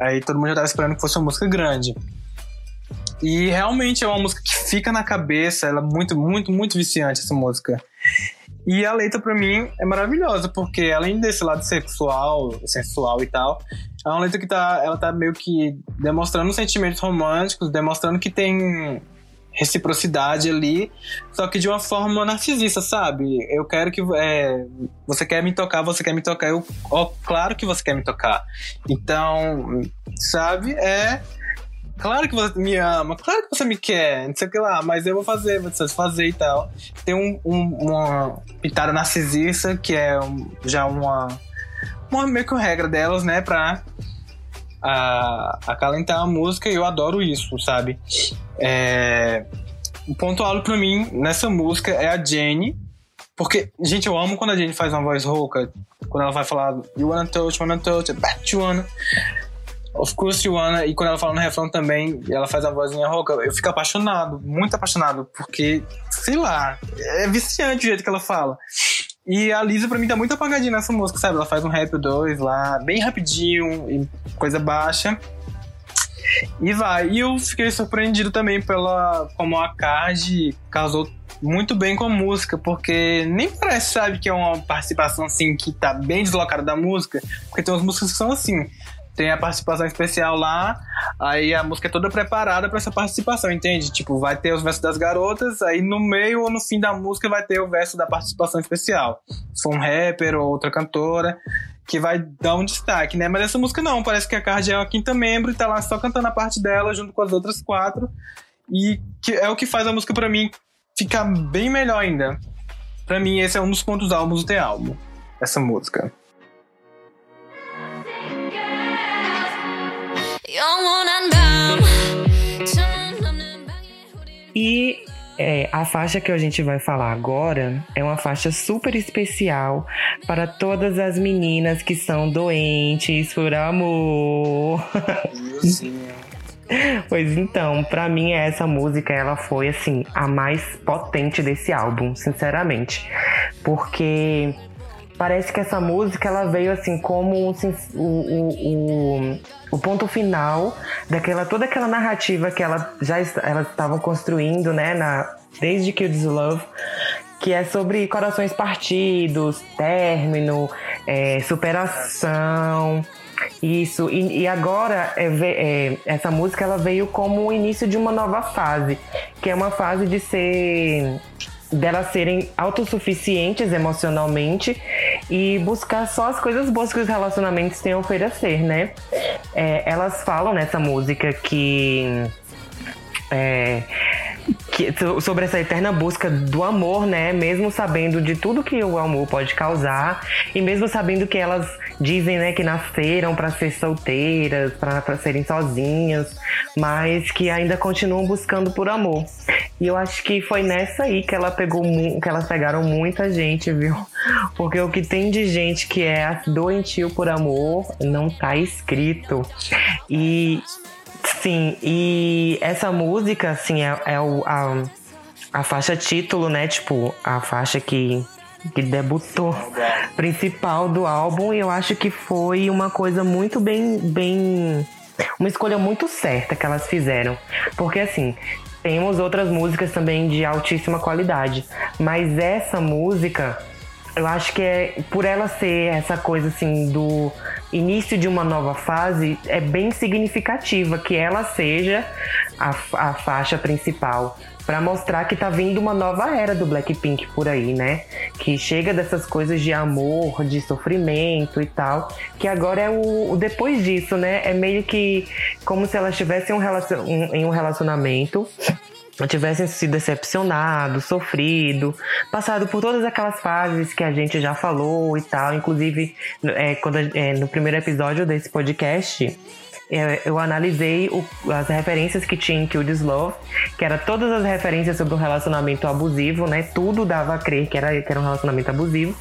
Aí todo mundo já tava esperando que fosse uma música grande. E realmente é uma música que fica na cabeça, ela é muito, muito, muito viciante, essa música. E a letra, para mim, é maravilhosa, porque além desse lado sexual, sensual e tal, é uma letra que tá, ela tá meio que demonstrando sentimentos românticos, demonstrando que tem reciprocidade ali, só que de uma forma narcisista, sabe? Eu quero que é, você quer me tocar, você quer me tocar, eu, ó, claro que você quer me tocar. Então, sabe? É Claro que você me ama, claro que você me quer, não sei o que lá, mas eu vou fazer, vou fazer e tal. Tem um, um, uma pitada narcisista, que é um, já uma, uma meio que uma regra delas, né, pra a, acalentar a música e eu adoro isso, sabe? É, o ponto alto pra mim nessa música é a Jenny, porque, gente, eu amo quando a Jenny faz uma voz rouca, quando ela vai falar You wanna touch, wanna touch, back you wanna. Of course you wanna, e quando ela fala no refrão também, ela faz a vozinha rouca, eu fico apaixonado, muito apaixonado, porque, sei lá, é viciante o jeito que ela fala. E a Lisa, pra mim, tá muito apagadinha nessa música, sabe? Ela faz um rap 2 lá, bem rapidinho, coisa baixa. E vai. E eu fiquei surpreendido também pela como a Card casou muito bem com a música, porque nem parece, sabe, que é uma participação assim que tá bem deslocada da música, porque tem umas músicas que são assim tem a participação especial lá, aí a música é toda preparada para essa participação, entende? Tipo, vai ter os versos das garotas, aí no meio ou no fim da música vai ter o verso da participação especial. Se for um rapper ou outra cantora, que vai dar um destaque, né? Mas essa música não, parece que a Card é a quinta membro e tá lá só cantando a parte dela junto com as outras quatro. E que é o que faz a música para mim ficar bem melhor ainda. Para mim, esse é um dos pontos altos do The álbum, essa música. E é, a faixa que a gente vai falar agora é uma faixa super especial para todas as meninas que são doentes por amor. pois então, para mim essa música ela foi assim a mais potente desse álbum, sinceramente, porque parece que essa música ela veio assim como o, o, o, ponto final daquela toda aquela narrativa que ela já elas estavam construindo, né, na desde Kids Love, que é sobre corações partidos, término, é, superação. Isso, e, e agora é, é, essa música ela veio como o início de uma nova fase, que é uma fase de ser delas serem autossuficientes emocionalmente e buscar só as coisas boas que os relacionamentos têm a oferecer, né? É, elas falam nessa música que. É, que, sobre essa eterna busca do amor, né? Mesmo sabendo de tudo que o amor pode causar e mesmo sabendo que elas dizem, né, que nasceram para ser solteiras, para serem sozinhas, mas que ainda continuam buscando por amor. E eu acho que foi nessa aí que ela pegou que elas pegaram muita gente, viu? Porque o que tem de gente que é doentio por amor não tá escrito. E Sim, e essa música, assim, é, é o, a, a faixa título, né? Tipo, a faixa que, que debutou principal do álbum. E eu acho que foi uma coisa muito bem, bem. Uma escolha muito certa que elas fizeram. Porque, assim, temos outras músicas também de altíssima qualidade. Mas essa música, eu acho que é por ela ser essa coisa assim do início de uma nova fase é bem significativa que ela seja a, a faixa principal para mostrar que tá vindo uma nova era do Blackpink por aí, né? Que chega dessas coisas de amor, de sofrimento e tal, que agora é o, o depois disso, né? É meio que como se elas tivessem relacion, um, em um relacionamento tivessem sido decepcionado, sofrido, passado por todas aquelas fases que a gente já falou e tal. Inclusive, é, quando, é, no primeiro episódio desse podcast, é, eu analisei o, as referências que tinha em Kill Love, que era todas as referências sobre um relacionamento abusivo, né? Tudo dava a crer que era, que era um relacionamento abusivo.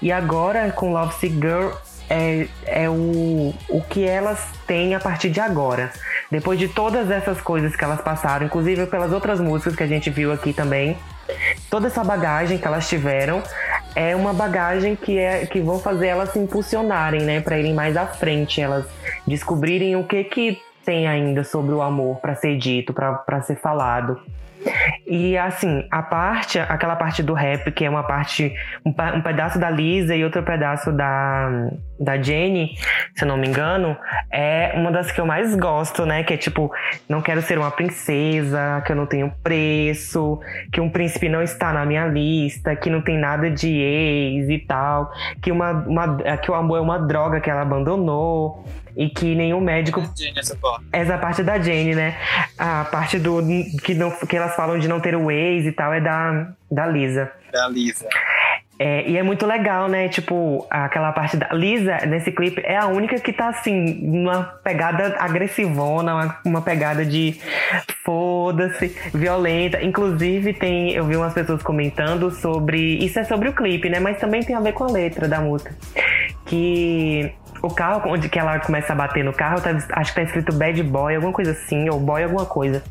E agora, com Love Sick Girl, é, é o, o que elas têm a partir de agora. Depois de todas essas coisas que elas passaram, inclusive pelas outras músicas que a gente viu aqui também, toda essa bagagem que elas tiveram é uma bagagem que é que vão fazer elas se impulsionarem, né, para irem mais à frente, elas descobrirem o que que tem ainda sobre o amor para ser dito, para ser falado. E assim, a parte, aquela parte do rap, que é uma parte, um, um, pedaço da Lisa e outro pedaço da, da Jenny, se eu não me engano, é uma das que eu mais gosto, né? Que é tipo, não quero ser uma princesa, que eu não tenho preço, que um príncipe não está na minha lista, que não tem nada de ex e tal, que, uma, uma, que o amor é uma droga que ela abandonou e que nenhum médico. Jane, essa, parte. essa parte da Jane, né? A parte do que, não, que elas falam de não ter o ex e tal é da, da Lisa. Da Lisa. É, e é muito legal, né? Tipo, aquela parte da Lisa nesse clipe é a única que tá assim, numa pegada agressivona, uma, uma pegada de foda-se, violenta. Inclusive, tem, eu vi umas pessoas comentando sobre. Isso é sobre o clipe, né? Mas também tem a ver com a letra da música. Que o carro, onde que ela começa a bater no carro, tá, acho que tá escrito bad boy, alguma coisa assim, ou boy alguma coisa.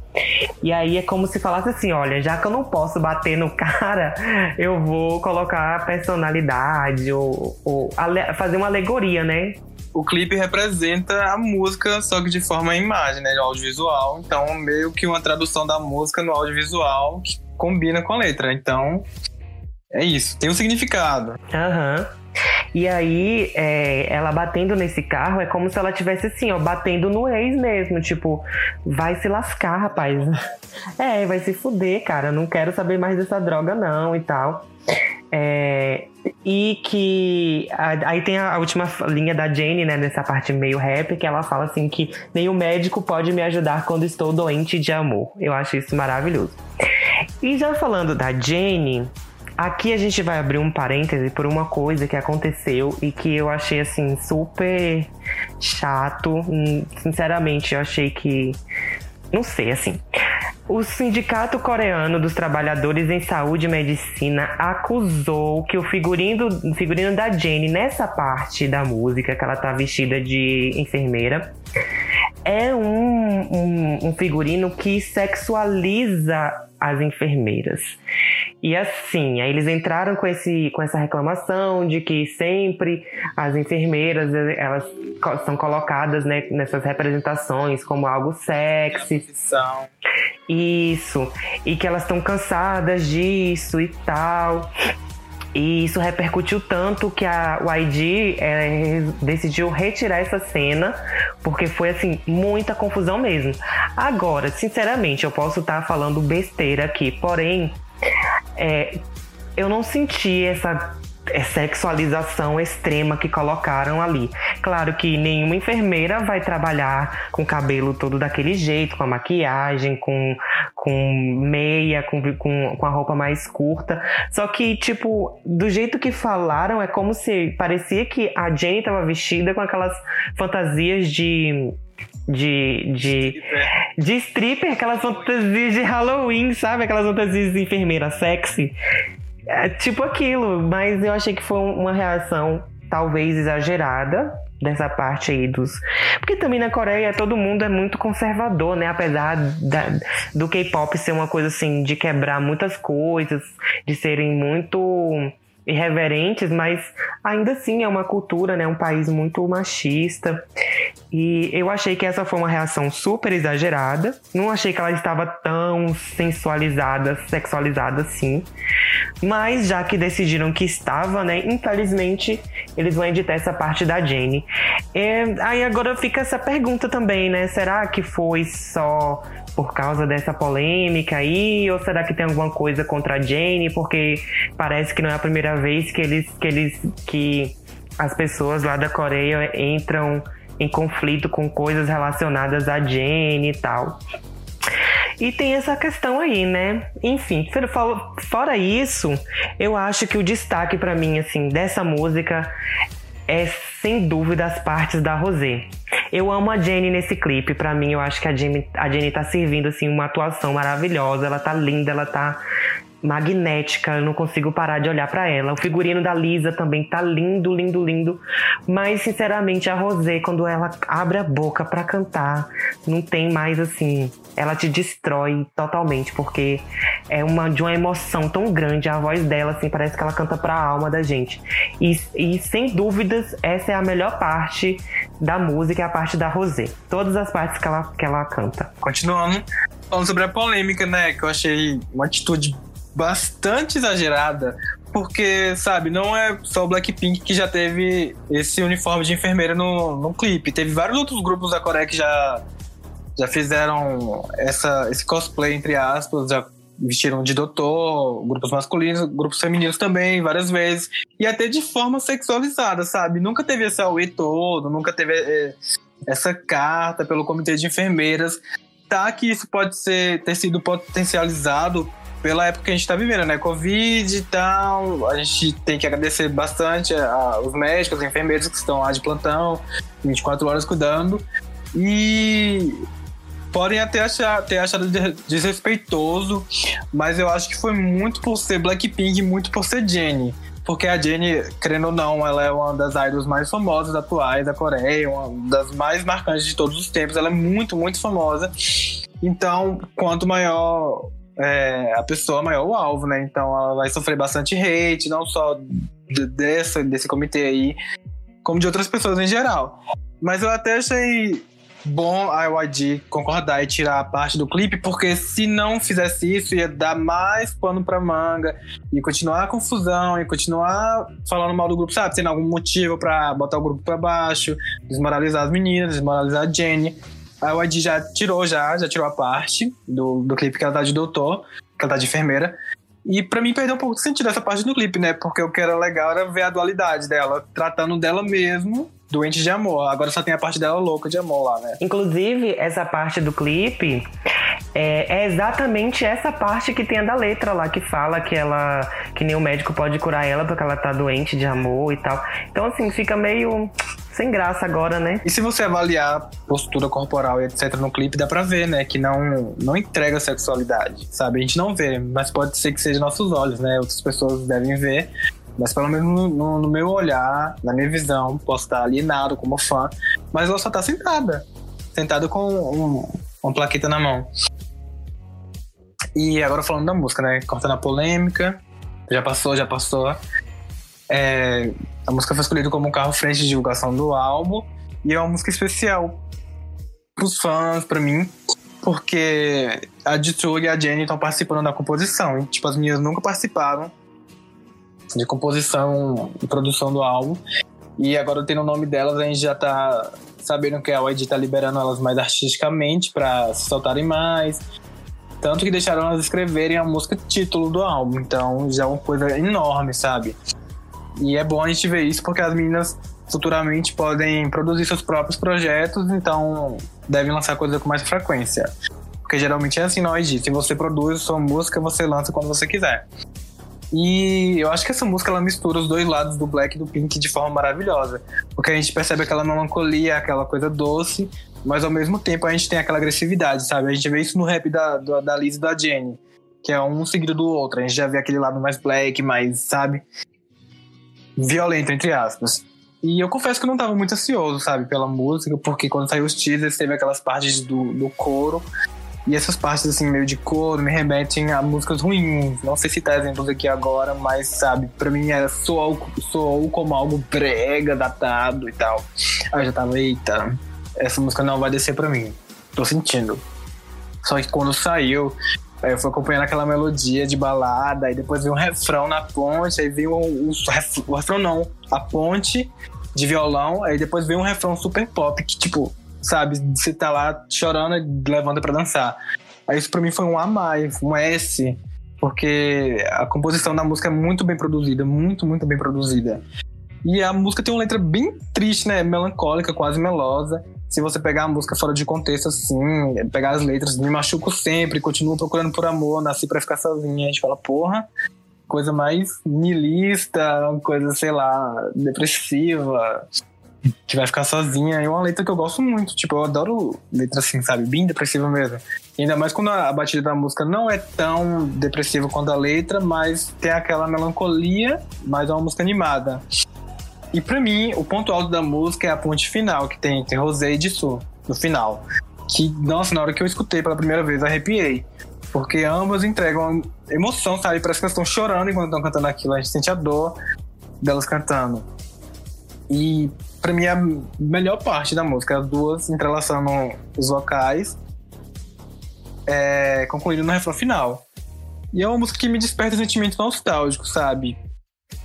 E aí é como se falasse assim, olha, já que eu não posso bater no cara, eu vou colocar personalidade, ou, ou fazer uma alegoria, né? O clipe representa a música, só que de forma imagem, né? Audiovisual. Então, meio que uma tradução da música no audiovisual que combina com a letra. Então, é isso. Tem um significado. Aham. Uhum. E aí, é, ela batendo nesse carro é como se ela tivesse assim, ó, batendo no ex mesmo. Tipo, vai se lascar, rapaz. É, vai se fuder, cara. Não quero saber mais dessa droga, não, e tal. É, e que aí tem a, última linha da Jane, né, nessa parte meio rap, que ela fala assim que nenhum médico pode me ajudar quando estou doente de amor. Eu acho isso maravilhoso. E já falando da Jane, Aqui a gente vai abrir um parêntese por uma coisa que aconteceu e que eu achei assim super chato. Hum, sinceramente, eu achei que. Não sei, assim. O Sindicato Coreano dos Trabalhadores em Saúde e Medicina acusou que o figurino, figurino da Jenny, nessa parte da música, que ela tá vestida de enfermeira, é um, um, um figurino que sexualiza as enfermeiras. E assim, aí eles entraram com, esse, com essa reclamação de que sempre as enfermeiras elas são colocadas né, nessas representações como algo sexy. Isso. E que elas estão cansadas disso e tal. E isso repercutiu tanto que a YG é, decidiu retirar essa cena, porque foi assim, muita confusão mesmo. Agora, sinceramente, eu posso estar tá falando besteira aqui, porém, é, eu não senti essa sexualização extrema que colocaram ali. Claro que nenhuma enfermeira vai trabalhar com o cabelo todo daquele jeito, com a maquiagem, com, com meia, com, com, com a roupa mais curta. Só que, tipo, do jeito que falaram, é como se parecia que a Jane estava vestida com aquelas fantasias de de, de, de stripper, aquelas fantasias de Halloween, sabe? Aquelas fantasias de enfermeira sexy. É, tipo aquilo, mas eu achei que foi uma reação talvez exagerada dessa parte aí dos. Porque também na Coreia todo mundo é muito conservador, né? Apesar da, do K-pop ser uma coisa assim de quebrar muitas coisas, de serem muito irreverentes, mas ainda assim é uma cultura, né? Um país muito machista. E eu achei que essa foi uma reação super exagerada. Não achei que ela estava tão sensualizada, sexualizada assim. Mas já que decidiram que estava, né? Infelizmente, eles vão editar essa parte da Jenny. E, aí agora fica essa pergunta também, né? Será que foi só por causa dessa polêmica aí? Ou será que tem alguma coisa contra a Jane? Porque parece que não é a primeira vez que eles que eles que as pessoas lá da Coreia entram em conflito com coisas relacionadas a Jane e tal. E tem essa questão aí, né? Enfim, fora isso, eu acho que o destaque para mim, assim, dessa música é sem dúvida as partes da Rosé. Eu amo a Jenny nesse clipe. Para mim, eu acho que a Jenny, a Jenny tá servindo assim uma atuação maravilhosa. Ela tá linda, ela tá magnética, eu não consigo parar de olhar para ela. O figurino da Lisa também tá lindo, lindo, lindo. Mas sinceramente a Rosé quando ela abre a boca para cantar, não tem mais assim, ela te destrói totalmente porque é uma de uma emoção tão grande a voz dela assim, parece que ela canta para a alma da gente. E, e sem dúvidas, essa é a melhor parte da música, é a parte da Rosé. Todas as partes que ela que ela canta. Continuando, falando sobre a polêmica, né, que eu achei uma atitude bastante exagerada, porque, sabe, não é só o Blackpink que já teve esse uniforme de enfermeira no, no clipe. Teve vários outros grupos da Coreia que já, já fizeram essa, esse cosplay, entre aspas, já vestiram de doutor, grupos masculinos, grupos femininos também, várias vezes. E até de forma sexualizada, sabe? Nunca teve esse auê todo, nunca teve é, essa carta pelo comitê de enfermeiras. Tá que isso pode ser, ter sido potencializado pela época que a gente está vivendo, né? Covid e tal. A gente tem que agradecer bastante aos médicos, aos enfermeiros que estão lá de plantão, 24 horas cuidando. E podem até achar, ter achado desrespeitoso, mas eu acho que foi muito por ser Blackpink e muito por ser Jennie. Porque a Jennie, querendo ou não, ela é uma das idols mais famosas atuais da Coreia, uma das mais marcantes de todos os tempos. Ela é muito, muito famosa. Então, quanto maior é, a pessoa maior o alvo, né? Então ela vai sofrer bastante hate, não só dessa, desse comitê aí, como de outras pessoas em geral. Mas eu até achei bom a YG concordar e tirar a parte do clipe, porque se não fizesse isso, ia dar mais pano pra manga, e continuar a confusão, e continuar falando mal do grupo, sabe? Tendo algum motivo para botar o grupo para baixo, desmoralizar as meninas, desmoralizar a Jenny. A YG já tirou, já, já tirou a parte do, do clipe que ela tá de doutor, que ela tá de enfermeira. E para mim perdeu um pouco de sentido essa parte do clipe, né? Porque o que era legal era ver a dualidade dela, tratando dela mesmo, doente de amor. Agora só tem a parte dela louca de amor lá, né? Inclusive, essa parte do clipe é, é, exatamente essa parte que tem a da letra lá, que fala que ela. que nem o médico pode curar ela porque ela tá doente de amor e tal. Então, assim, fica meio sem graça agora, né? E se você avaliar postura corporal e etc no clipe, dá pra ver, né? Que não, não entrega sexualidade, sabe? A gente não vê, mas pode ser que seja nossos olhos, né? Outras pessoas devem ver. Mas pelo menos no, no, no meu olhar, na minha visão, posso estar alienado como fã, mas ela só tá sentada. Sentada com um, uma plaqueta na mão. E agora falando da música, né? Cortando a polêmica. Já passou, já passou. É, a música foi escolhida como um carro-frente de divulgação do álbum e é uma música especial pros fãs, para mim, porque a Ditro e a Jenny estão participando da composição. E, tipo, as minhas nunca participaram de composição e produção do álbum. E agora tendo o nome delas, a gente já tá sabendo que a YG tá liberando elas mais artisticamente para se soltarem mais. Tanto que deixaram elas escreverem a música título do álbum. Então já é uma coisa enorme, sabe? E é bom a gente ver isso porque as meninas futuramente podem produzir seus próprios projetos, então devem lançar coisas com mais frequência. Porque geralmente é assim na OIG. Se você produz sua música, você lança quando você quiser. E eu acho que essa música ela mistura os dois lados do Black e do Pink de forma maravilhosa. Porque a gente percebe aquela melancolia, aquela coisa doce, mas ao mesmo tempo a gente tem aquela agressividade, sabe? A gente vê isso no rap da, da Liz e da Jenny, que é um seguido do outro. A gente já vê aquele lado mais black, mais, sabe? Violento, entre aspas. E eu confesso que eu não tava muito ansioso, sabe, pela música, porque quando saiu os teasers teve aquelas partes do, do coro. E essas partes, assim, meio de coro, me remetem a músicas ruins. Não sei citar exemplos aqui agora, mas, sabe, pra mim era soou, soou como algo brega, datado e tal. Aí eu já tava, eita, essa música não vai descer pra mim. Tô sentindo. Só que quando saiu, Aí eu fui acompanhando aquela melodia de balada, aí depois veio um refrão na ponte, aí veio o, o, o refrão não, a ponte de violão, aí depois veio um refrão super pop, que tipo, sabe, você tá lá chorando e levanta para dançar. Aí isso pra mim foi um A mais, um S, porque a composição da música é muito bem produzida, muito, muito bem produzida. E a música tem uma letra bem triste, né? Melancólica, quase melosa se você pegar a música fora de contexto, assim, pegar as letras, me machuco sempre, continuo procurando por amor, nasci pra ficar sozinha. A gente fala, porra, coisa mais nihilista, coisa, sei lá, depressiva, que vai ficar sozinha. É uma letra que eu gosto muito, tipo, eu adoro letra assim, sabe, bem depressiva mesmo. E ainda mais quando a batida da música não é tão depressiva quanto a letra, mas tem aquela melancolia, mas é uma música animada. E para mim, o ponto alto da música é a ponte final, que tem, tem Rosé e Dissou no final. Que, nossa, na hora que eu escutei pela primeira vez, arrepiei. Porque ambas entregam emoção, sabe? Parece que elas estão chorando enquanto estão cantando aquilo. A gente sente a dor delas cantando. E pra mim é a melhor parte da música, as duas entrelaçando os vocais, é, concluindo no refrão final. E é uma música que me desperta sentimentos nostálgicos, sabe?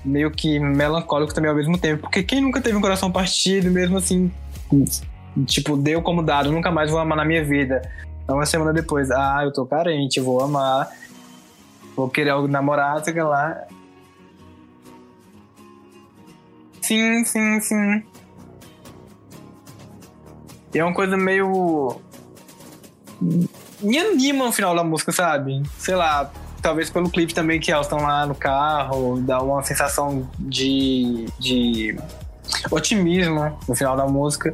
Meio que melancólico também ao mesmo tempo. Porque quem nunca teve um coração partido, mesmo assim, tipo, deu como dado, nunca mais vou amar na minha vida. Então, uma semana depois, ah, eu tô carente, vou amar, vou querer algo namorar, sei lá. Sim, sim, sim. E é uma coisa meio. Me anima no final da música, sabe? Sei lá, talvez pelo clipe também que elas estão lá no carro, dá uma sensação de, de otimismo no final da música.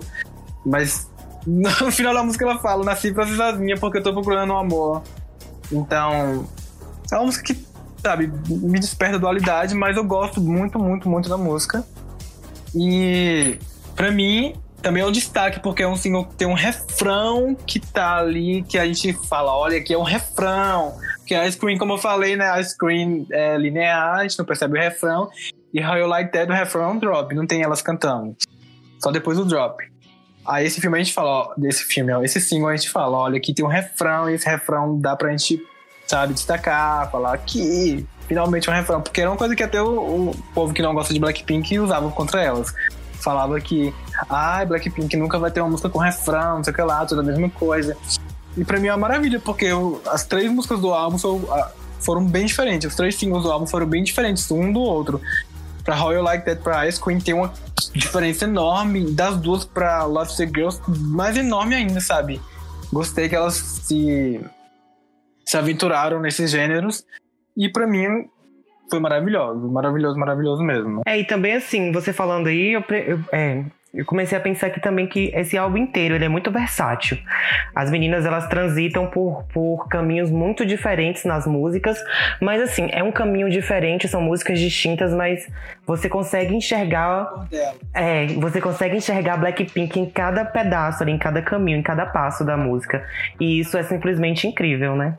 Mas no final da música ela fala, nasci pra ser sozinha porque eu tô procurando um amor. Então, é uma música que, sabe, me desperta dualidade, mas eu gosto muito, muito, muito da música. E para mim, também é um destaque, porque é um single que tem um refrão que tá ali, que a gente fala, olha, aqui é um refrão. Porque a screen, como eu falei, né? A screen é linear, a gente não percebe o refrão. E How You Like That, o refrão é um drop, não tem elas cantando. Só depois do drop. Aí esse filme a gente fala, ó, desse filme, ó, esse single a gente fala, olha, aqui tem um refrão, e esse refrão dá pra gente, sabe, destacar, falar aqui, finalmente um refrão. Porque era uma coisa que até o, o povo que não gosta de Blackpink usava contra elas falava que ah, Blackpink nunca vai ter uma música com refrão, não sei o que lá, tudo a mesma coisa. E pra mim é uma maravilha, porque eu, as três músicas do álbum são, foram bem diferentes. Os três singles do álbum foram bem diferentes, um do outro. Pra How You Like That pra Ice Queen tem uma diferença enorme. Das duas pra Love the Girls, mais enorme ainda, sabe? Gostei que elas se, se aventuraram nesses gêneros. E pra mim foi maravilhoso, maravilhoso, maravilhoso mesmo. É, e também assim, você falando aí, eu, eu é, eu comecei a pensar aqui também que esse álbum inteiro ele é muito versátil. As meninas elas transitam por, por caminhos muito diferentes nas músicas, mas assim, é um caminho diferente, são músicas distintas, mas você consegue enxergar. É, você consegue enxergar Blackpink em cada pedaço, em cada caminho, em cada passo da música. E isso é simplesmente incrível, né?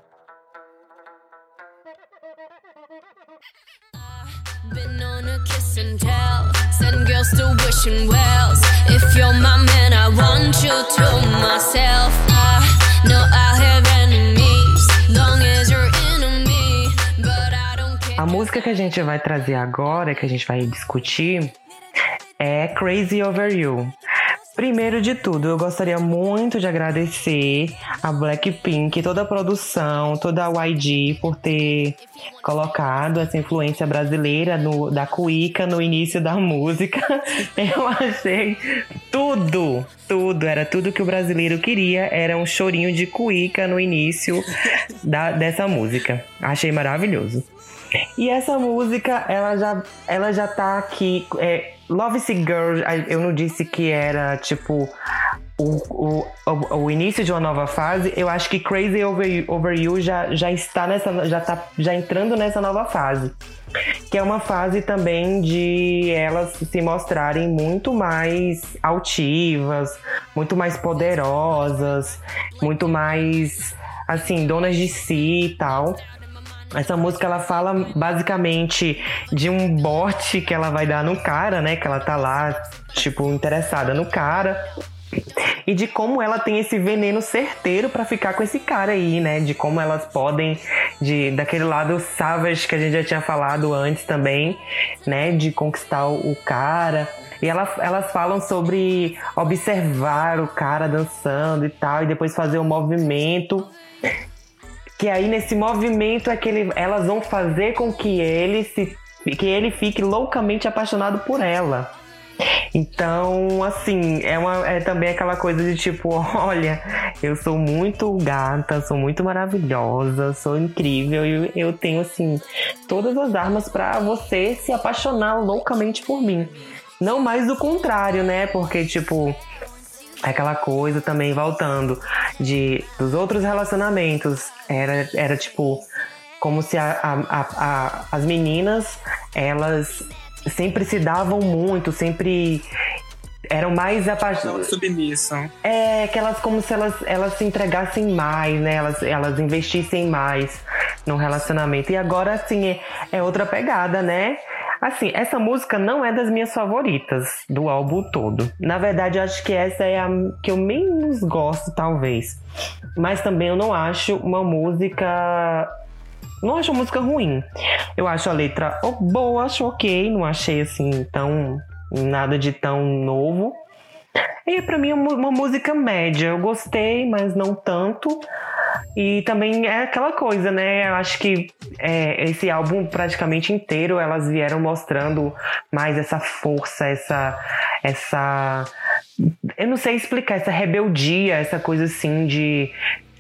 Girls still wishing wells. If you're my man, I want you to myself. I know I have enemies, long as you're enemy. But I don't care. A música que a gente vai trazer agora, que a gente vai discutir, é Crazy Over You. Primeiro de tudo, eu gostaria muito de agradecer a Blackpink, toda a produção, toda a YG por ter colocado essa influência brasileira no, da cuíca no início da música. Eu achei tudo, tudo, era tudo que o brasileiro queria, era um chorinho de cuíca no início da, dessa música. Achei maravilhoso. E essa música, ela já, ela já tá aqui. É, Love Sick Girl, eu não disse que era tipo o, o, o, início de uma nova fase. Eu acho que Crazy Over, Over You já, já está nessa. Já tá já entrando nessa nova fase. Que é uma fase também de elas se mostrarem muito mais altivas, muito mais poderosas, muito mais assim, donas de si e tal. Essa música ela fala basicamente de um bote que ela vai dar no cara, né? Que ela tá lá, tipo, interessada no cara. E de como ela tem esse veneno certeiro para ficar com esse cara aí, né? De como elas podem, de daquele lado savage que a gente já tinha falado antes também, né? De conquistar o cara. E ela, elas falam sobre observar o cara dançando e tal, e depois fazer o movimento que aí nesse movimento é que ele, elas vão fazer com que ele se que ele fique loucamente apaixonado por ela. Então, assim, é, uma, é também aquela coisa de tipo, olha, eu sou muito gata, sou muito maravilhosa, sou incrível e eu tenho, assim, todas as armas para você se apaixonar loucamente por mim. Não mais do contrário, né? Porque, tipo, aquela coisa também voltando de dos outros relacionamentos era, era tipo como se a, a, a, as meninas elas sempre se davam muito sempre eram mais apaixonadas. submissão. É, que elas como se elas, elas se entregassem mais, né? Elas, elas investissem mais no relacionamento. E agora, assim, é, é outra pegada, né? Assim, essa música não é das minhas favoritas do álbum todo. Na verdade, eu acho que essa é a que eu menos gosto, talvez. Mas também eu não acho uma música não acho a música ruim. Eu acho a letra boa, acho ok, não achei assim tão nada de tão novo. E para mim é uma música média. Eu gostei, mas não tanto. E também é aquela coisa, né? Eu acho que é, esse álbum praticamente inteiro elas vieram mostrando mais essa força, essa. essa eu não sei explicar, essa rebeldia, essa coisa assim de,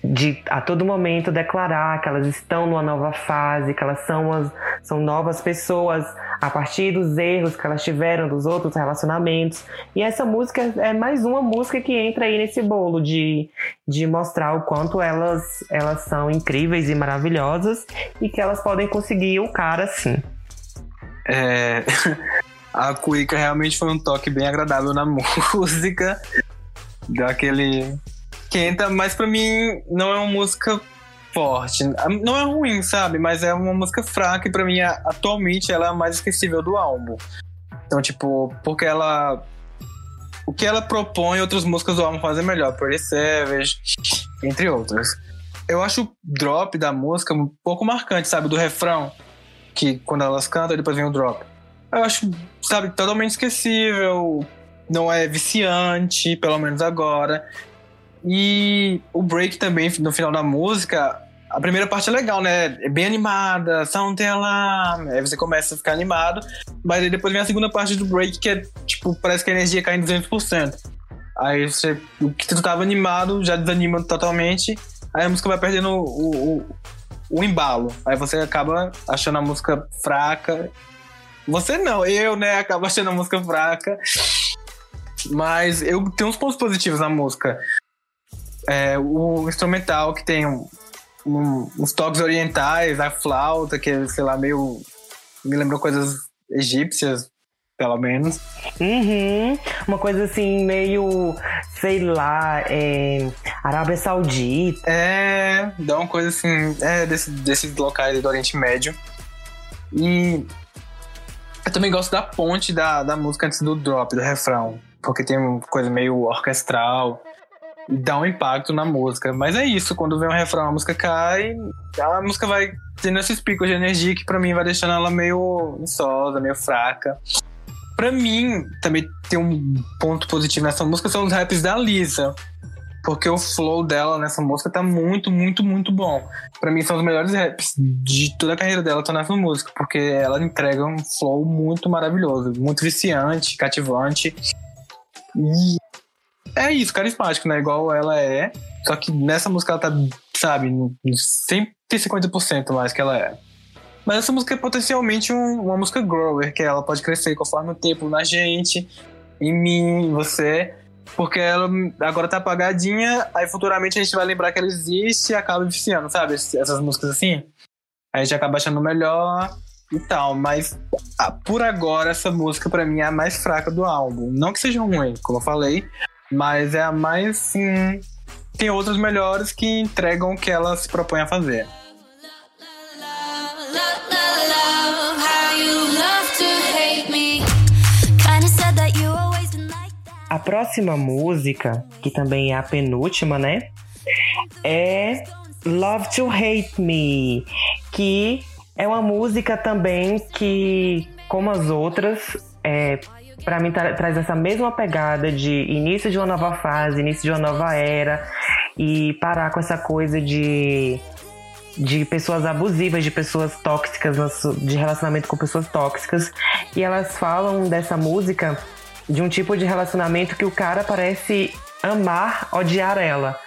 de a todo momento declarar que elas estão numa nova fase, que elas são, as, são novas pessoas a partir dos erros que elas tiveram dos outros relacionamentos. E essa música é mais uma música que entra aí nesse bolo de, de mostrar o quanto elas, elas são incríveis e maravilhosas e que elas podem conseguir o cara sim. É. A Cuica realmente foi um toque bem agradável na música. Deu aquele esquenta, mas para mim não é uma música forte. Não é ruim, sabe? Mas é uma música fraca e pra mim, atualmente, ela é a mais esquecível do álbum. Então, tipo, porque ela. O que ela propõe, outras músicas do álbum fazem melhor. Pretty Savage, entre outras. Eu acho o drop da música um pouco marcante, sabe? Do refrão. Que quando elas cantam, depois vem o drop. Eu acho, sabe, totalmente esquecível. Não é viciante, pelo menos agora. E o break também, no final da música, a primeira parte é legal, né? É bem animada, sound alarm, aí você começa a ficar animado, mas depois vem a segunda parte do break, que é tipo, parece que a energia cai em 200%. Aí você, o que tu tava animado já desanima totalmente, aí a música vai perdendo o, o, o embalo. Aí você acaba achando a música fraca. Você não, eu, né, acabo achando a música fraca. Mas eu tenho uns pontos positivos na música é, o instrumental que tem um, um, uns toques orientais, a flauta, que é, sei lá, meio. me lembrou coisas egípcias, pelo menos. Uhum. Uma coisa assim, meio, sei lá, é, Arábia Saudita. É, dá uma coisa assim, é, desse, desses locais do Oriente Médio. E eu também gosto da ponte da, da música antes do drop, do refrão. Porque tem uma coisa meio orquestral dá um impacto na música. Mas é isso, quando vem um refrão, a música cai, a música vai tendo esses picos de energia que para mim vai deixando ela meio insosa, meio fraca. Pra mim, também tem um ponto positivo nessa música, são os raps da Lisa. Porque o flow dela nessa música tá muito, muito, muito bom. Pra mim, são os melhores raps de toda a carreira dela, tô nessa música. Porque ela entrega um flow muito maravilhoso, muito viciante, cativante. E é isso, carismático, né? Igual ela é. Só que nessa música ela tá, sabe, 150% mais que ela é. Mas essa música é potencialmente um, uma música grower, que ela pode crescer conforme o tempo na gente, em mim, em você. Porque ela agora tá apagadinha, aí futuramente a gente vai lembrar que ela existe e acaba viciando, sabe? Essas músicas assim. A gente acaba achando melhor e tal. Mas ah, por agora, essa música para mim é a mais fraca do álbum. Não que seja ruim, como eu falei, mas é a mais. Sim, tem outras melhores que entregam o que ela se propõe a fazer. A próxima música, que também é a penúltima, né? É Love to Hate Me, que é uma música também que, como as outras, é, para mim tra traz essa mesma pegada de início de uma nova fase, início de uma nova era e parar com essa coisa de de pessoas abusivas, de pessoas tóxicas, de relacionamento com pessoas tóxicas. E elas falam dessa música de um tipo de relacionamento que o cara parece amar, odiar ela.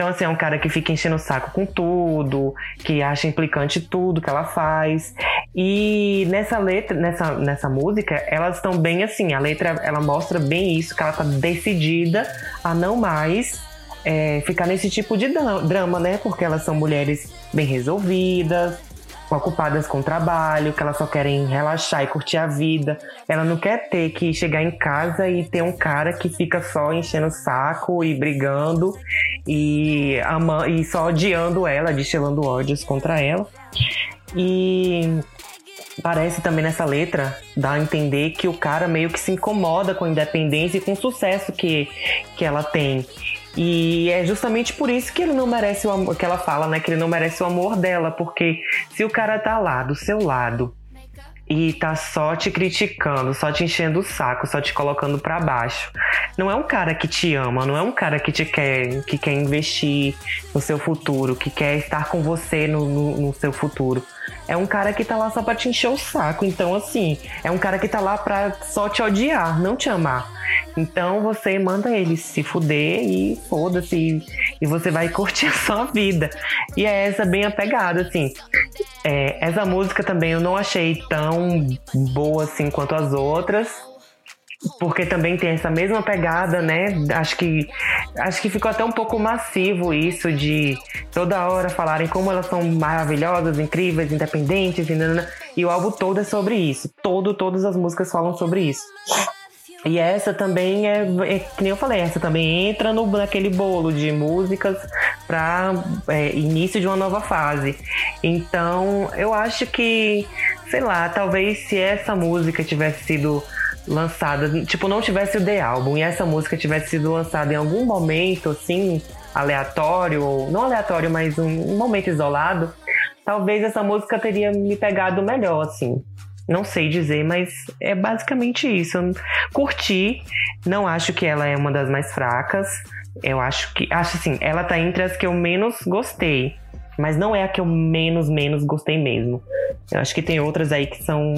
Então, assim, é um cara que fica enchendo o saco com tudo, que acha implicante tudo que ela faz. E nessa letra, nessa, nessa música, elas estão bem assim. A letra, ela mostra bem isso, que ela tá decidida a não mais é, ficar nesse tipo de drama, né? Porque elas são mulheres bem resolvidas, ocupadas com trabalho, que elas só querem relaxar e curtir a vida. Ela não quer ter que chegar em casa e ter um cara que fica só enchendo o saco e brigando e, e só odiando ela, destilando ódios contra ela. E parece também nessa letra dá a entender que o cara meio que se incomoda com a independência e com o sucesso que, que ela tem. E é justamente por isso que ele não merece o amor, que ela fala, né? Que ele não merece o amor dela, porque se o cara tá lá do seu lado e tá só te criticando, só te enchendo o saco, só te colocando para baixo. Não é um cara que te ama, não é um cara que te quer, que quer investir no seu futuro, que quer estar com você no, no, no seu futuro. É um cara que tá lá só pra te encher o saco. Então, assim, é um cara que tá lá pra só te odiar, não te amar. Então você manda ele se fuder e foda-se. E você vai curtir a sua vida. E é essa bem a pegada, assim. É, essa música também eu não achei tão boa assim quanto as outras. Porque também tem essa mesma pegada, né? Acho que acho que ficou até um pouco massivo isso de toda hora falarem como elas são maravilhosas, incríveis, independentes e, e o álbum todo é sobre isso. Todo, todas as músicas falam sobre isso. E essa também é, é, que nem eu falei, essa também entra no, naquele bolo de músicas para é, início de uma nova fase. Então, eu acho que, sei lá, talvez se essa música tivesse sido lançada, tipo, não tivesse o The Album e essa música tivesse sido lançada em algum momento, assim, aleatório, ou não aleatório, mas um, um momento isolado, talvez essa música teria me pegado melhor, assim. Não sei dizer, mas é basicamente isso. Eu curti, não acho que ela é uma das mais fracas. Eu acho que. Acho assim, ela tá entre as que eu menos gostei. Mas não é a que eu menos, menos gostei mesmo. Eu acho que tem outras aí que são.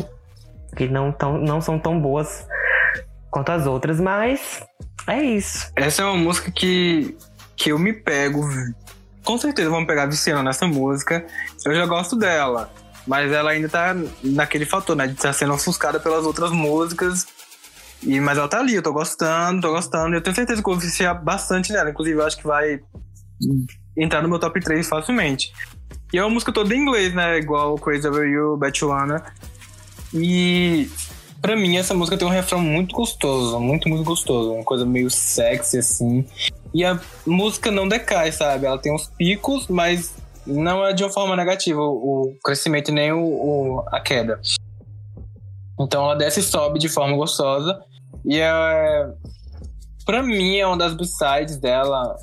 Que não, tão, não são tão boas quanto as outras, mas é isso. Essa é uma música que, que eu me pego. Com certeza vamos pegar viciando nessa música. Eu já gosto dela. Mas ela ainda tá naquele fator, né? De estar sendo ofuscada pelas outras músicas. E, mas ela tá ali, eu tô gostando, tô gostando. Eu tenho certeza que eu vou viciar bastante nela. Inclusive, eu acho que vai entrar no meu top 3 facilmente. E é uma música toda em inglês, né? Igual Crazy Over You, Betuana. E pra mim, essa música tem um refrão muito gostoso, muito, muito gostoso. Uma coisa meio sexy, assim. E a música não decai, sabe? Ela tem uns picos, mas não é de uma forma negativa o, crescimento nem o, o, a queda. Então ela desce e sobe de forma gostosa. E é, pra mim é uma das b-sides dela,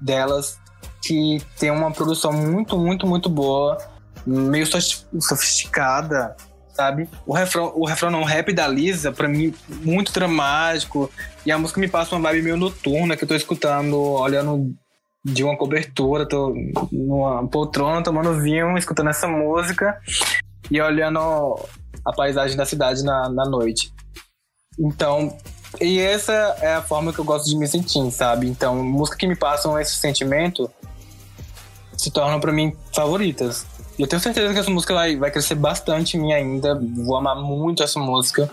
delas que tem uma produção muito, muito, muito boa, meio sofisticada. Sabe? O refrão, o refrão não, o rap da Lisa, pra mim, muito dramático. E a música me passa uma vibe meio noturna que eu tô escutando, olhando de uma cobertura, tô numa poltrona tomando vinho, escutando essa música e olhando a paisagem da cidade na, na noite. Então, e essa é a forma que eu gosto de me sentir, sabe? Então, música que me passam esse sentimento se tornam para mim favoritas. Eu tenho certeza que essa música vai, vai crescer bastante em mim ainda. Vou amar muito essa música.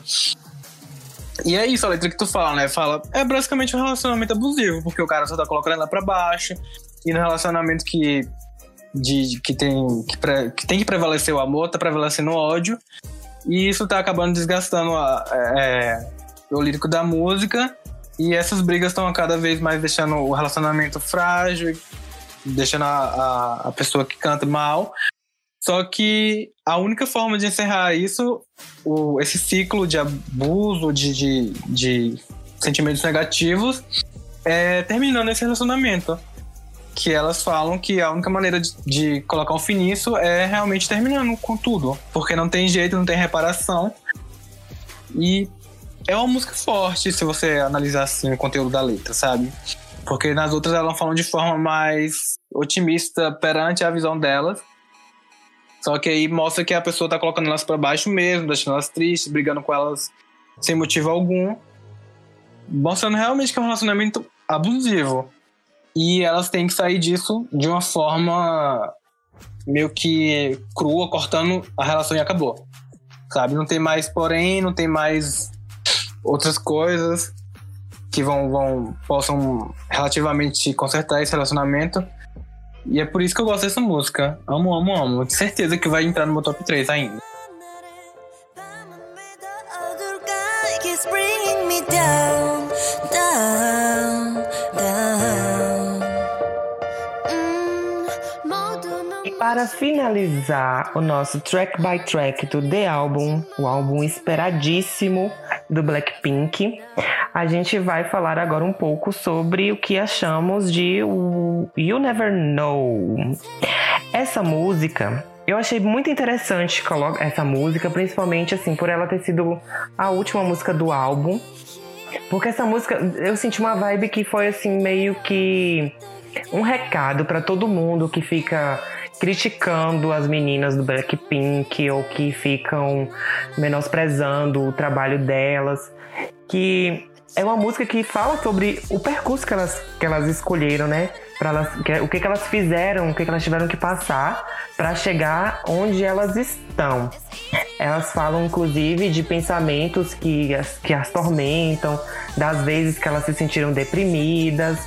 E é isso, a letra que tu fala, né? Fala, é basicamente um relacionamento abusivo, porque o cara só tá colocando ela pra baixo. E no relacionamento que, de, que, tem, que, pre, que tem que prevalecer o amor, tá prevalecendo o ódio. E isso tá acabando desgastando a, é, o lírico da música. E essas brigas estão cada vez mais deixando o relacionamento frágil, deixando a, a, a pessoa que canta mal. Só que a única forma de encerrar isso, o, esse ciclo de abuso, de, de, de sentimentos negativos, é terminando esse relacionamento. Que elas falam que a única maneira de, de, colocar um fim nisso é realmente terminando com tudo. Porque não tem jeito, não tem reparação. E é uma música forte se você analisar assim o conteúdo da letra, sabe? Porque nas outras elas falam de forma mais otimista perante a visão delas. Só que aí mostra que a pessoa tá colocando elas para baixo mesmo, deixando elas tristes, brigando com elas sem motivo algum. Mostrando realmente que é um relacionamento abusivo. E elas têm que sair disso de uma forma meio que crua, cortando a relação e acabou. Sabe? Não tem mais porém, não tem mais outras coisas que vão, vão possam relativamente consertar esse relacionamento. E é por isso que eu gosto dessa música. Amo, amo, amo. Tenho certeza que vai entrar no meu top 3 ainda. Para finalizar o nosso track by track do The Album, o álbum esperadíssimo do Blackpink, a gente vai falar agora um pouco sobre o que achamos de You Never Know. Essa música eu achei muito interessante essa música, principalmente assim, por ela ter sido a última música do álbum. Porque essa música, eu senti uma vibe que foi assim meio que um recado para todo mundo que fica criticando as meninas do Blackpink ou que ficam menosprezando o trabalho delas, que é uma música que fala sobre o percurso que elas, que elas escolheram, né? Elas, que, o que, que elas fizeram, o que, que elas tiveram que passar para chegar onde elas estão. Elas falam, inclusive, de pensamentos que as, que as tormentam, das vezes que elas se sentiram deprimidas.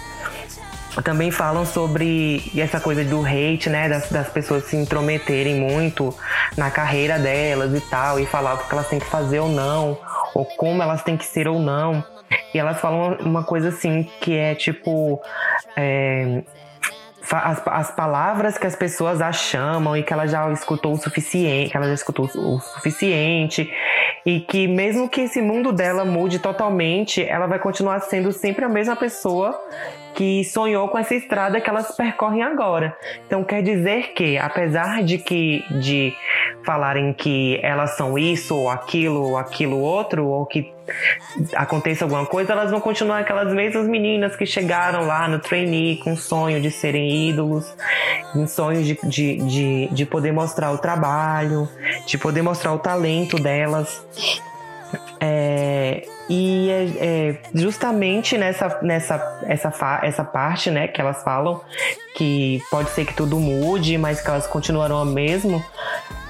Também falam sobre essa coisa do hate, né? Das, das pessoas se intrometerem muito na carreira delas e tal, e falar o que elas têm que fazer ou não, ou como elas têm que ser ou não. E elas falam uma coisa assim que é tipo. É, as, as, palavras que as pessoas a chamam e que ela já escutou o suficiente, que ela já escutou o suficiente e que mesmo que esse mundo dela mude totalmente, ela vai continuar sendo sempre a mesma pessoa que sonhou com essa estrada que elas percorrem agora. Então quer dizer que, apesar de que de falarem que elas são isso ou aquilo ou aquilo outro, ou que aconteça alguma coisa, elas vão continuar aquelas mesmas meninas que chegaram lá no trainee com sonho de serem ídolos, com sonho de, de, de, de poder mostrar o trabalho, de poder mostrar o talento delas. É, e é, é, justamente nessa, nessa essa, essa parte, né, que elas falam que pode ser que tudo mude, mas que elas continuarão a mesmo,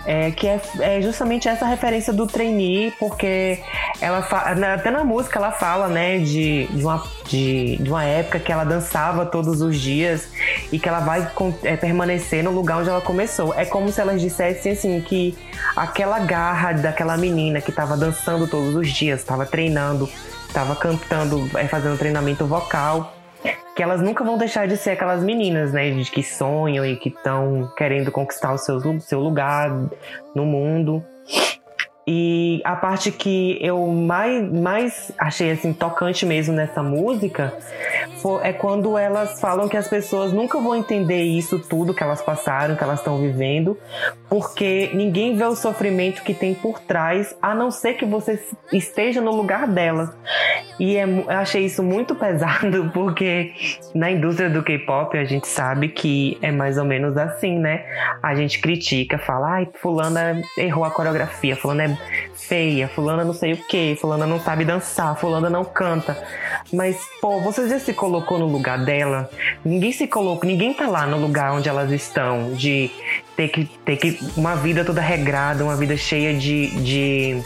é, que é, é, justamente essa referência do trainee, porque ela até na música ela fala, né, de, de, uma, de, de uma época que ela dançava todos os dias e que ela vai é, permanecer no lugar onde ela começou. É como se elas dissessem assim que aquela garra daquela menina que estava dançando todos os dias, estava treinando, estava cantando, é, fazendo treinamento vocal que elas nunca vão deixar de ser aquelas meninas, né? De que sonham e que estão querendo conquistar o seu, seu lugar no mundo. E a parte que eu mais, mais achei assim tocante mesmo nessa música é quando elas falam que as pessoas nunca vão entender isso tudo que elas passaram, que elas estão vivendo, porque ninguém vê o sofrimento que tem por trás, a não ser que você esteja no lugar delas. E é, eu achei isso muito pesado, porque na indústria do K-pop a gente sabe que é mais ou menos assim, né? A gente critica, fala, ai, fulana errou a coreografia, fulana é feia, fulana não sei o que, fulana não sabe dançar, fulana não canta. Mas, pô, você já se colocou no lugar dela? Ninguém se colocou, ninguém tá lá no lugar onde elas estão, de ter que ter que uma vida toda regrada, uma vida cheia de, de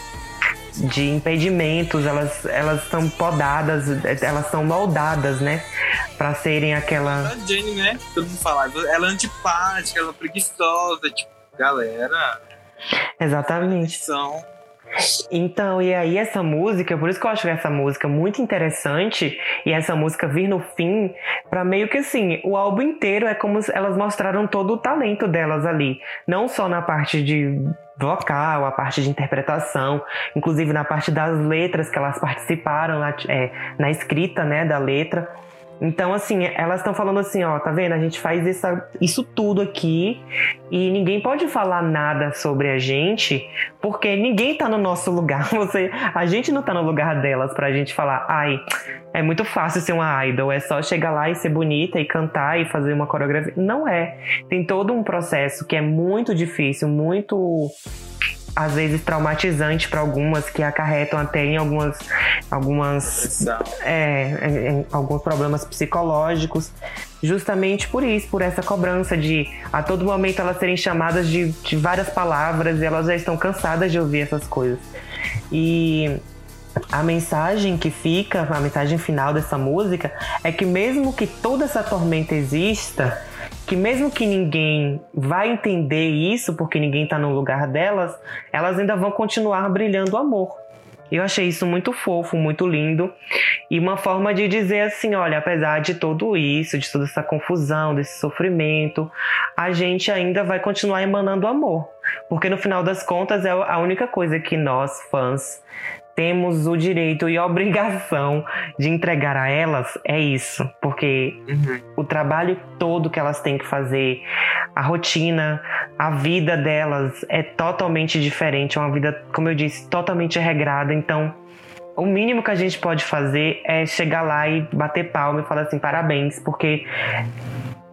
de impedimentos, elas elas são podadas, elas são moldadas, né? Pra serem aquela. A Jane, né? Todo mundo fala, ela é antipática, ela é preguiçosa, tipo, galera. Exatamente. São então, e aí essa música, por isso que eu acho essa música muito interessante e essa música vir no fim, para meio que assim, o álbum inteiro é como se elas mostraram todo o talento delas ali, não só na parte de vocal, a parte de interpretação, inclusive na parte das letras que elas participaram na, é, na escrita, né, da letra. Então, assim, elas estão falando assim, ó, tá vendo? A gente faz essa, isso tudo aqui e ninguém pode falar nada sobre a gente, porque ninguém tá no nosso lugar. Você, a gente não tá no lugar delas pra gente falar, ai, é muito fácil ser uma idol, é só chegar lá e ser bonita e cantar e fazer uma coreografia. Não é. Tem todo um processo que é muito difícil, muito às vezes traumatizante para algumas que acarretam até em algumas algumas é, em, alguns problemas psicológicos. Justamente por isso por essa cobrança de a todo momento elas serem chamadas de, de várias palavras e elas já estão cansadas de ouvir essas coisas. E a mensagem que fica, a mensagem final dessa música é que mesmo que toda essa tormenta exista, que mesmo que ninguém vai entender isso, porque ninguém está no lugar delas, elas ainda vão continuar brilhando amor. Eu achei isso muito fofo, muito lindo. E uma forma de dizer assim: olha, apesar de tudo isso, de toda essa confusão, desse sofrimento, a gente ainda vai continuar emanando amor. Porque no final das contas é a única coisa que nós, fãs, temos o direito e a obrigação de entregar a elas é isso, porque uhum. o trabalho todo que elas têm que fazer, a rotina, a vida delas é totalmente diferente, é uma vida, como eu disse, totalmente regrada. Então, o mínimo que a gente pode fazer é chegar lá e bater palma e falar assim, parabéns, porque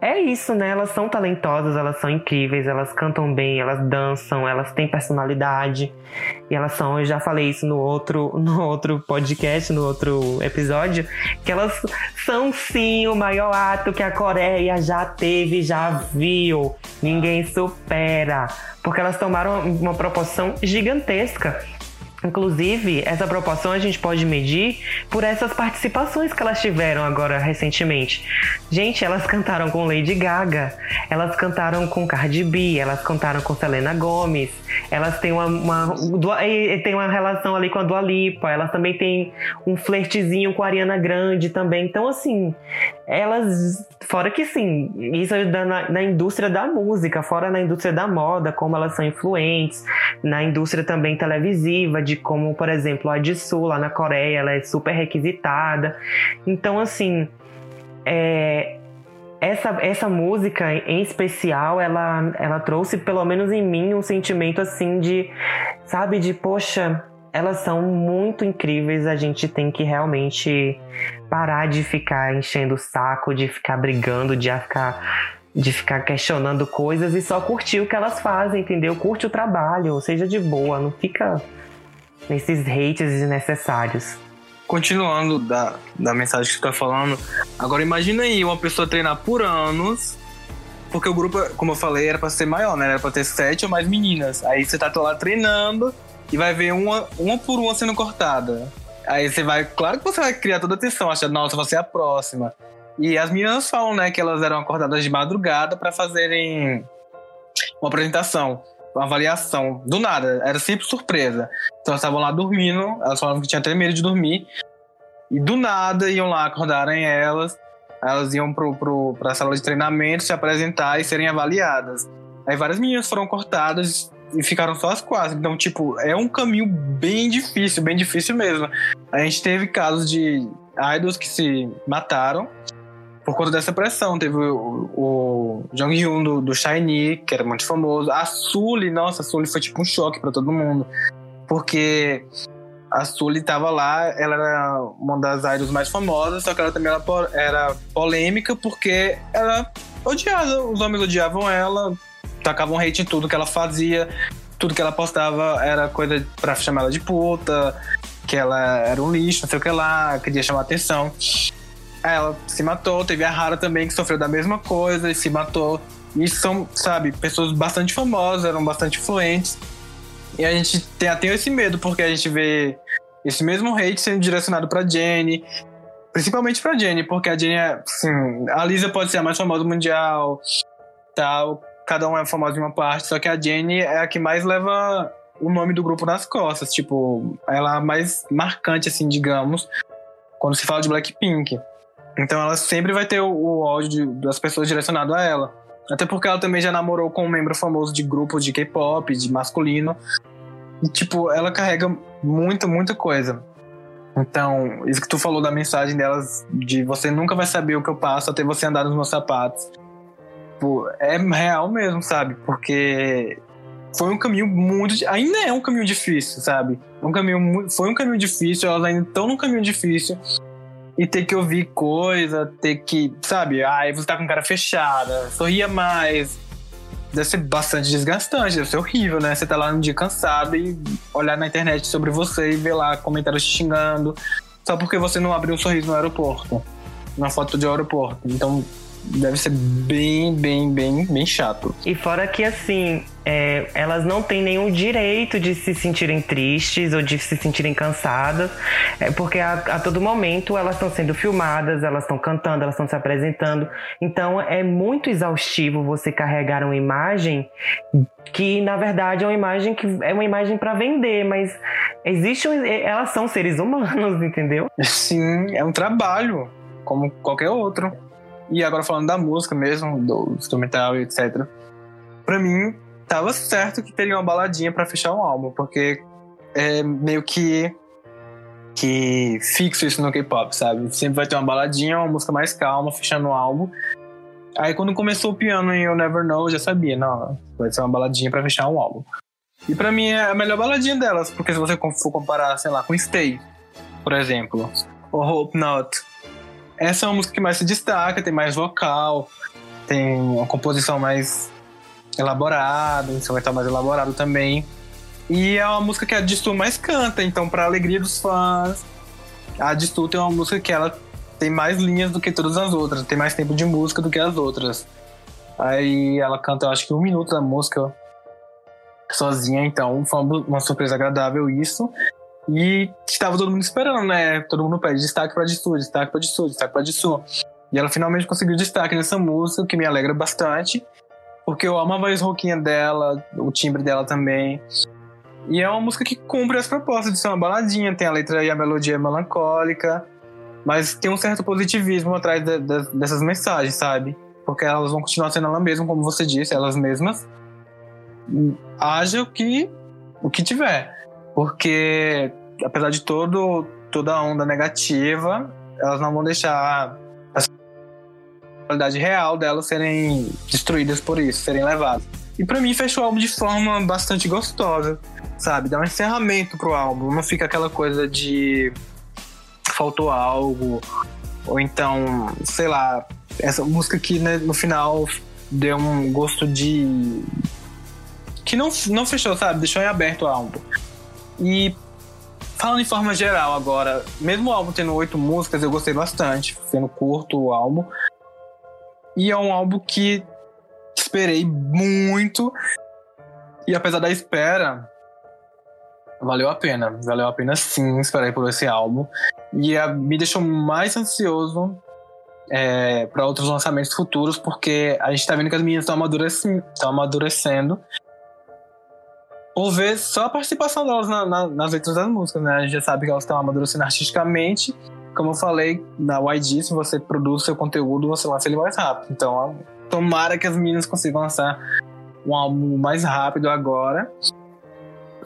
é isso, né? Elas são talentosas, elas são incríveis, elas cantam bem, elas dançam, elas têm personalidade. E elas são, eu já falei isso no outro, no outro podcast, no outro episódio, que elas são sim o maior ato que a Coreia já teve, já viu. Ninguém supera. Porque elas tomaram uma proporção gigantesca. Inclusive, essa proporção a gente pode medir por essas participações que elas tiveram agora recentemente. Gente, elas cantaram com Lady Gaga, elas cantaram com Cardi B, elas cantaram com Selena Gomez, elas têm uma, uma, tem uma relação ali com a Dua Lipa, elas também têm um flertezinho com a Ariana Grande também. Então, assim, elas, fora que sim, isso ajuda na, na indústria da música, fora na indústria da moda, como elas são influentes, na indústria também televisiva, de como, por exemplo, a Jisoo lá na Coreia, ela é super requisitada. Então, assim, é, essa, essa música em especial, ela, ela trouxe, pelo menos em mim, um sentimento assim de, sabe, de poxa, elas são muito incríveis, a gente tem que realmente parar de ficar enchendo o saco, de ficar brigando, de ficar de ficar questionando coisas e só curtir o que elas fazem, entendeu? Curte o trabalho, seja de boa, não fica nesses hates desnecessários. Continuando da, da mensagem que você tá falando, agora imagina aí uma pessoa treinar por anos, porque o grupo, como eu falei, era pra ser maior, né? Era pra ter sete ou mais meninas. Aí você tá lá treinando e vai ver uma, uma por uma sendo cortada. Aí você vai, claro que você vai criar toda a atenção, achando, nossa, você é a próxima. E as meninas falam, né, que elas eram acordadas de madrugada para fazerem uma apresentação avaliação. Do nada, era sempre surpresa. Então elas estavam lá dormindo, elas falavam que tinha até medo de dormir. E do nada iam lá acordarem elas, elas iam pro, pro, pra sala de treinamento se apresentar e serem avaliadas. Aí várias meninas foram cortadas e ficaram só as quatro. Então, tipo, é um caminho bem difícil, bem difícil mesmo. A gente teve casos de idols que se mataram por conta dessa pressão. Teve o, o Jong Hyun do, do Shiny, que era muito famoso. A Sully, nossa, a Sully foi tipo um choque para todo mundo. Porque a Sully tava lá, ela era uma das idols mais famosas, só que ela também era, era polêmica porque ela odiava, os homens odiavam ela, tacavam hate em tudo que ela fazia, tudo que ela postava era coisa pra chamar ela de puta, que ela era um lixo, não sei o que lá, queria chamar atenção. Ela se matou, teve a Hara também que sofreu da mesma coisa e se matou. E são, sabe, pessoas bastante famosas, eram bastante influentes. E a gente tem até esse medo, porque a gente vê esse mesmo hate sendo direcionado pra Jenny. Principalmente pra Jenny, porque a Jenny é, assim, a Lisa pode ser a mais famosa mundial, tal. Cada um é famoso em uma parte, só que a Jenny é a que mais leva o nome do grupo nas costas. Tipo, ela é a mais marcante, assim, digamos, quando se fala de Blackpink. Então ela sempre vai ter o, o ódio de, das pessoas direcionado a ela. Até porque ela também já namorou com um membro famoso de grupo de K-pop, de masculino. E, tipo, ela carrega muita, muita coisa. Então, isso que tu falou da mensagem delas, de você nunca vai saber o que eu passo até você andar nos meus sapatos. Tipo, é real mesmo, sabe? Porque foi um caminho muito. Ainda é um caminho difícil, sabe? Um caminho, foi um caminho difícil, elas ainda estão num caminho difícil e ter que ouvir coisa, ter que, sabe, ai, você tá com cara fechada, sorria mais. Deve ser bastante desgastante, deve ser horrível, né? Você tá lá num dia cansado e olhar na internet sobre você e ver lá comentários te xingando, só porque você não abriu um sorriso no aeroporto, na foto de aeroporto. Então, deve ser bem, bem, bem, bem chato. E fora que, assim, é, elas não têm nenhum direito de se sentirem tristes ou de se sentirem cansadas, é, porque a, a todo momento elas estão sendo filmadas, elas estão cantando, elas estão se apresentando. Então é muito exaustivo você carregar uma imagem que, na verdade, é uma imagem que é uma imagem para vender, mas existe um, elas são seres humanos, entendeu? Sim, é um trabalho como qualquer outro. E agora falando da música mesmo, do instrumental e etc. Pra mim, tava certo que teria uma baladinha para fechar um álbum, porque é meio que que fixo isso no K-pop, sabe? Sempre vai ter uma baladinha, uma música mais calma, fechando o álbum. Aí quando começou o piano em You Never Know, eu já sabia, não, vai ser uma baladinha para fechar um álbum. E para mim é a melhor baladinha delas, porque se você for comparar, sei lá, com Stay, por exemplo, ou Hope Not, essa é uma música que mais se destaca, tem mais vocal, tem uma composição mais elaborada, um instrumental mais elaborado também. E é uma música que a Distu mais canta, então, para alegria dos fãs, a Distu tem uma música que ela tem mais linhas do que todas as outras, tem mais tempo de música do que as outras. Aí ela canta, eu acho que um minuto da música sozinha, então foi uma surpresa agradável isso. E estava todo mundo esperando, né? Todo mundo pede destaque pra Dissu, destaque pra Dissu, destaque pra Dissu. E ela finalmente conseguiu destaque nessa música, o que me alegra bastante. Porque eu amo a voz rouquinha dela, o timbre dela também. E é uma música que cumpre as propostas de ser uma baladinha, tem a letra e a melodia melancólica, mas tem um certo positivismo atrás de, de, dessas mensagens, sabe? Porque elas vão continuar sendo ela mesma, como você disse, elas mesmas. Haja o que, o que tiver. Porque, apesar de todo, toda a onda negativa, elas não vão deixar a qualidade real delas serem destruídas por isso, serem levadas. E para mim fechou o álbum de forma bastante gostosa, sabe? Dá um encerramento pro álbum, não fica aquela coisa de faltou algo, ou então, sei lá, essa música que né, no final deu um gosto de. que não, não fechou, sabe? Deixou em aberto o álbum. E falando em forma geral agora, mesmo o álbum tendo oito músicas, eu gostei bastante, sendo curto o álbum. E é um álbum que esperei muito. E apesar da espera, valeu a pena. Valeu a pena sim esperar por esse álbum. E a, me deixou mais ansioso é, para outros lançamentos futuros, porque a gente tá vendo que as meninas estão amadurecendo, amadurecendo ou ver só a participação delas na, na, nas letras das músicas, né? A gente já sabe que elas estão amadurecendo artisticamente. Como eu falei, na YG, se você produz seu conteúdo, você lança ele mais rápido. Então, tomara que as meninas consigam lançar um álbum mais rápido agora.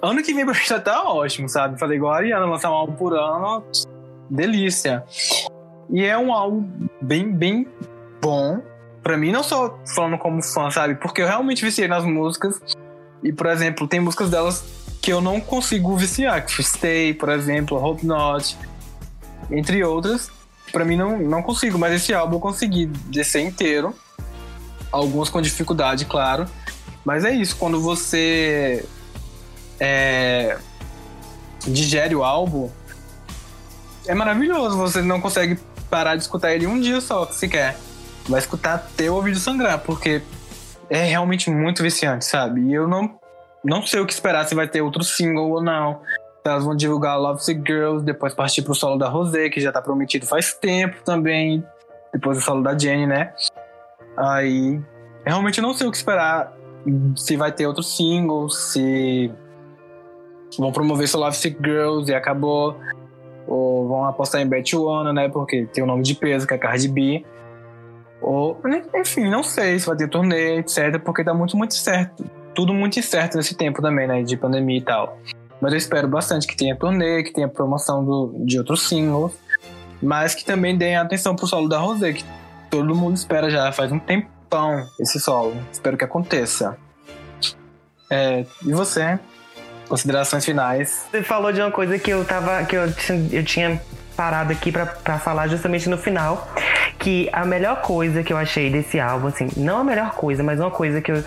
Ano que vem pra gente tá ótimo, sabe? Fazer igual a Ariana, lançar um álbum por ano, delícia. E é um álbum bem, bem bom. Pra mim, não só falando como fã, sabe? Porque eu realmente viciei nas músicas. E, por exemplo, tem músicas delas que eu não consigo viciar. Que Stay, por exemplo, Hope Not, entre outras. Pra mim, não, não consigo. Mas esse álbum eu consegui descer inteiro. Alguns com dificuldade, claro. Mas é isso, quando você é, digere o álbum, é maravilhoso. Você não consegue parar de escutar ele um dia só, se quer. Vai escutar até o ouvido sangrar, porque é realmente muito viciante, sabe? E eu não, não sei o que esperar, se vai ter outro single ou não. Elas vão divulgar Love Sick Girls, depois partir pro solo da Rosé, que já tá prometido faz tempo também. Depois o solo da Jenny, né? Aí, realmente não sei o que esperar. Se vai ter outro single, se vão promover só Love Sick Girls e acabou. Ou vão apostar em Bet One, né? Porque tem o um nome de peso, que é Cardi B. Ou, enfim, não sei se vai ter turnê, etc. Porque tá muito, muito certo. Tudo muito incerto nesse tempo também, né? De pandemia e tal. Mas eu espero bastante que tenha turnê, que tenha promoção do, de outros singles. Mas que também deem atenção pro solo da Rosé, que todo mundo espera já faz um tempão esse solo. Espero que aconteça. É, e você? Considerações finais. Você falou de uma coisa que eu tava. que eu, eu tinha parado aqui para falar justamente no final. Que a melhor coisa que eu achei desse álbum, assim, não a melhor coisa, mas uma coisa que eu,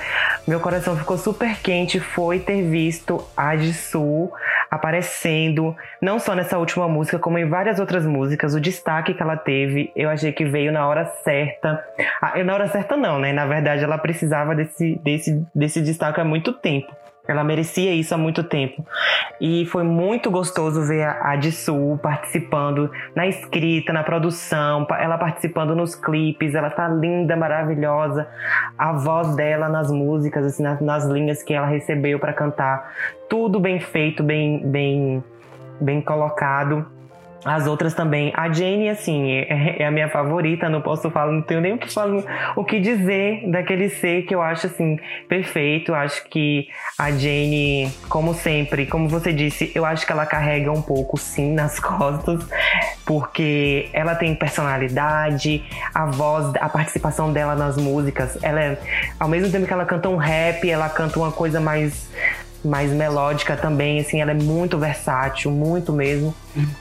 meu coração ficou super quente foi ter visto a Jisoo aparecendo, não só nessa última música, como em várias outras músicas. O destaque que ela teve, eu achei que veio na hora certa. Ah, na hora certa não, né? Na verdade, ela precisava desse, desse, desse destaque há muito tempo. Ela merecia isso há muito tempo. E foi muito gostoso ver a, a participando na escrita, na produção, ela participando nos clipes. Ela tá linda, maravilhosa. A voz dela nas músicas, assim, nas, nas linhas que ela recebeu para cantar. Tudo bem feito, bem, bem, bem colocado. As outras também. A Jane, assim, é, é, a minha favorita, não posso falar, não tenho nem o que, falar, o que dizer daquele ser que eu acho, assim, perfeito. Acho que a Jane, como sempre, como você disse, eu acho que ela carrega um pouco, sim, nas costas, porque ela tem personalidade, a voz, a participação dela nas músicas, ela é, ao mesmo tempo que ela canta um rap, ela canta uma coisa mais mais melódica também, assim, ela é muito versátil, muito mesmo.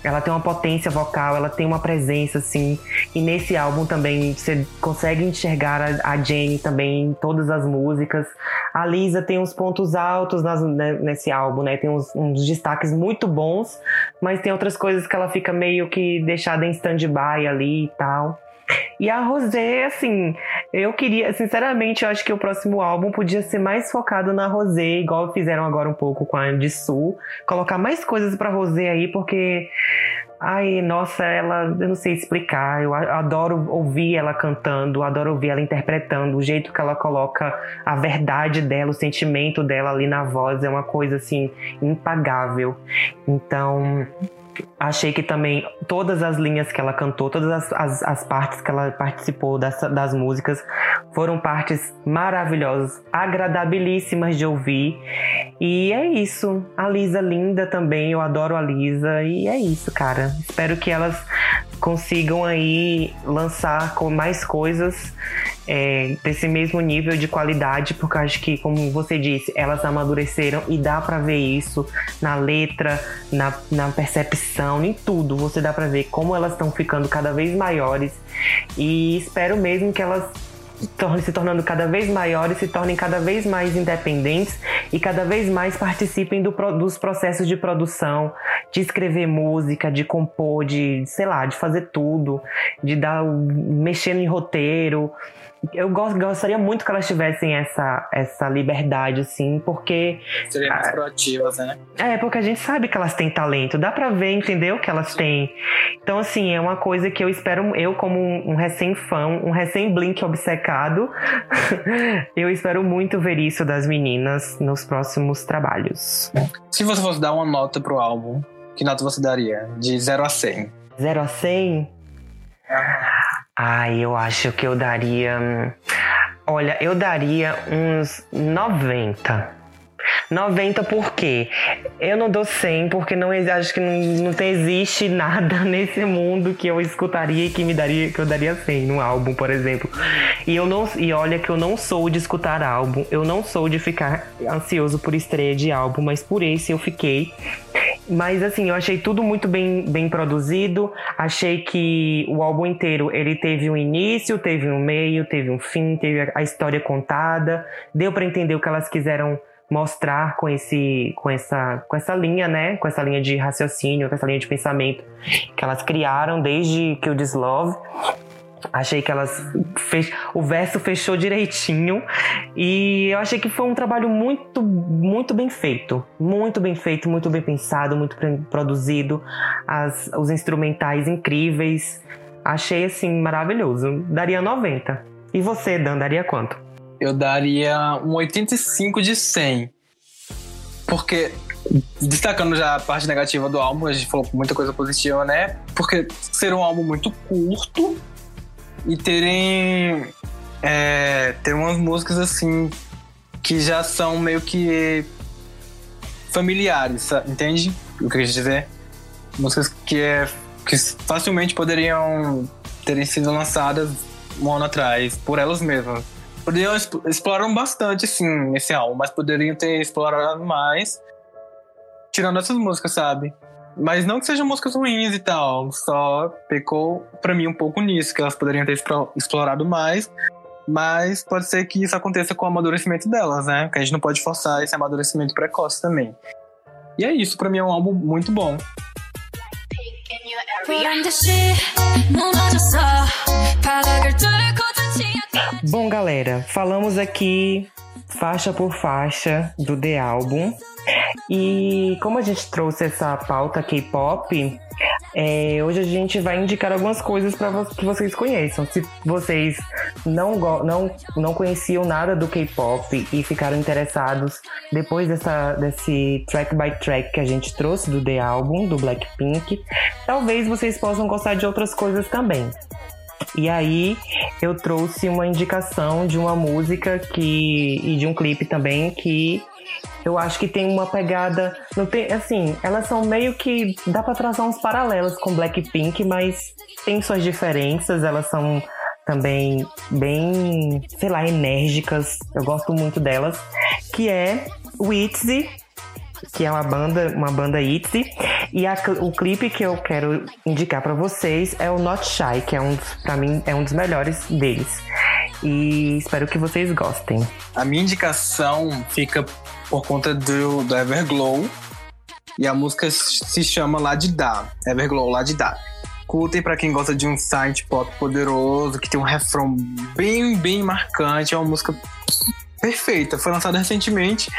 Ela tem uma potência vocal, ela tem uma presença, assim. E nesse álbum também você consegue enxergar a, a Jane também em todas as músicas. A Lisa tem uns pontos altos nas, né, nesse álbum, né? Tem uns, uns, destaques muito bons, mas tem outras coisas que ela fica meio que deixada em stand-by ali e tal. E a Rosé, assim, eu queria, sinceramente, eu acho que o próximo álbum podia ser mais focado na Rosé, igual fizeram agora um pouco com a de Sul. Colocar mais coisas pra Rosé aí, porque. Ai, nossa, ela, eu não sei explicar. Eu adoro ouvir ela cantando, adoro ouvir ela interpretando. O jeito que ela coloca a verdade dela, o sentimento dela ali na voz é uma coisa assim impagável. Então, achei que também todas as linhas que ela cantou, todas as, as, as partes que ela participou das, das músicas foram partes maravilhosas, agradabilíssimas de ouvir. E é isso. A Lisa linda também, eu adoro a Lisa. E é isso, cara. Espero que elas consigam aí lançar com mais coisas é, desse mesmo nível de qualidade, porque acho que, como você disse, elas amadureceram e dá para ver isso na letra, na, na percepção, em tudo. Você dá para ver como elas estão ficando cada vez maiores e espero mesmo que elas se tornando cada vez maiores, se tornem cada vez mais independentes e cada vez mais participem do, dos processos de produção, de escrever música, de compor, de, sei lá, de fazer tudo, de dar mexendo em roteiro, eu gostaria muito que elas tivessem essa, essa liberdade, assim, porque. Seriam mais proativas, né? É, porque a gente sabe que elas têm talento, dá pra ver, entendeu? Que elas têm. Então, assim, é uma coisa que eu espero, eu, como um recém-fã, um recém-blink obcecado, eu espero muito ver isso das meninas nos próximos trabalhos. Se você fosse dar uma nota pro álbum, que nota você daria? De 0 a 100? 0 a 100? Ah. Ai, eu acho que eu daria. Olha, eu daria uns 90. 90 por quê? Eu não dou 100 porque não acho que não, não tem, existe nada nesse mundo que eu escutaria e que me daria que eu daria 100 num álbum, por exemplo. E eu não e olha que eu não sou de escutar álbum, eu não sou de ficar ansioso por estreia de álbum, mas por esse eu fiquei. Mas assim, eu achei tudo muito bem, bem produzido. Achei que o álbum inteiro ele teve um início, teve um meio, teve um fim, teve a história contada. Deu para entender o que elas quiseram mostrar com esse com essa com essa linha, né, com essa linha de raciocínio, com essa linha de pensamento que elas criaram desde que o Dislove. Achei que elas fech... o verso fechou direitinho e eu achei que foi um trabalho muito muito bem feito, muito bem feito, muito bem pensado, muito bem produzido, As, os instrumentais incríveis. Achei assim maravilhoso. Daria 90. E você, Dan, daria quanto? Eu daria um 85 de 100. Porque, destacando já a parte negativa do álbum, a gente falou muita coisa positiva, né? Porque ser um álbum muito curto e terem. É, ter umas músicas assim que já são meio que familiares, entende? O que eu quis dizer? Músicas que, é, que facilmente poderiam terem sido lançadas um ano atrás por elas mesmas poderiam explorar bastante, sim, nesse álbum, mas poderiam ter explorado mais, tirando essas músicas, sabe? Mas não que sejam músicas ruins e tal, só pecou para mim um pouco nisso, que elas poderiam ter explorado mais, mas pode ser que isso aconteça com o amadurecimento delas, né? Que a gente não pode forçar esse amadurecimento precoce também. E é isso, para mim é um álbum muito bom. Bom, galera, falamos aqui faixa por faixa do The Album. E como a gente trouxe essa pauta K-pop, é, hoje a gente vai indicar algumas coisas para vo que vocês conheçam. Se vocês não, não, não conheciam nada do K-pop e ficaram interessados depois dessa, desse track by track que a gente trouxe do The Album, do Blackpink, talvez vocês possam gostar de outras coisas também. E aí eu trouxe uma indicação de uma música que e de um clipe também que eu acho que tem uma pegada, não tem, assim, elas são meio que dá para traçar uns paralelos com Blackpink, mas tem suas diferenças, elas são também bem, sei lá, enérgicas. Eu gosto muito delas, que é Witzy que é uma banda, uma banda ITZY. E a, o clipe que eu quero indicar para vocês é o Not Shy, que é um, para mim, é um dos melhores deles. E espero que vocês gostem. A minha indicação fica por conta do, do Everglow. E a música se chama Lá de Dá. Everglow, Lá de Dá. Curtem para quem gosta de um site pop poderoso, que tem um refrão bem, bem marcante. É uma música perfeita. Foi lançada recentemente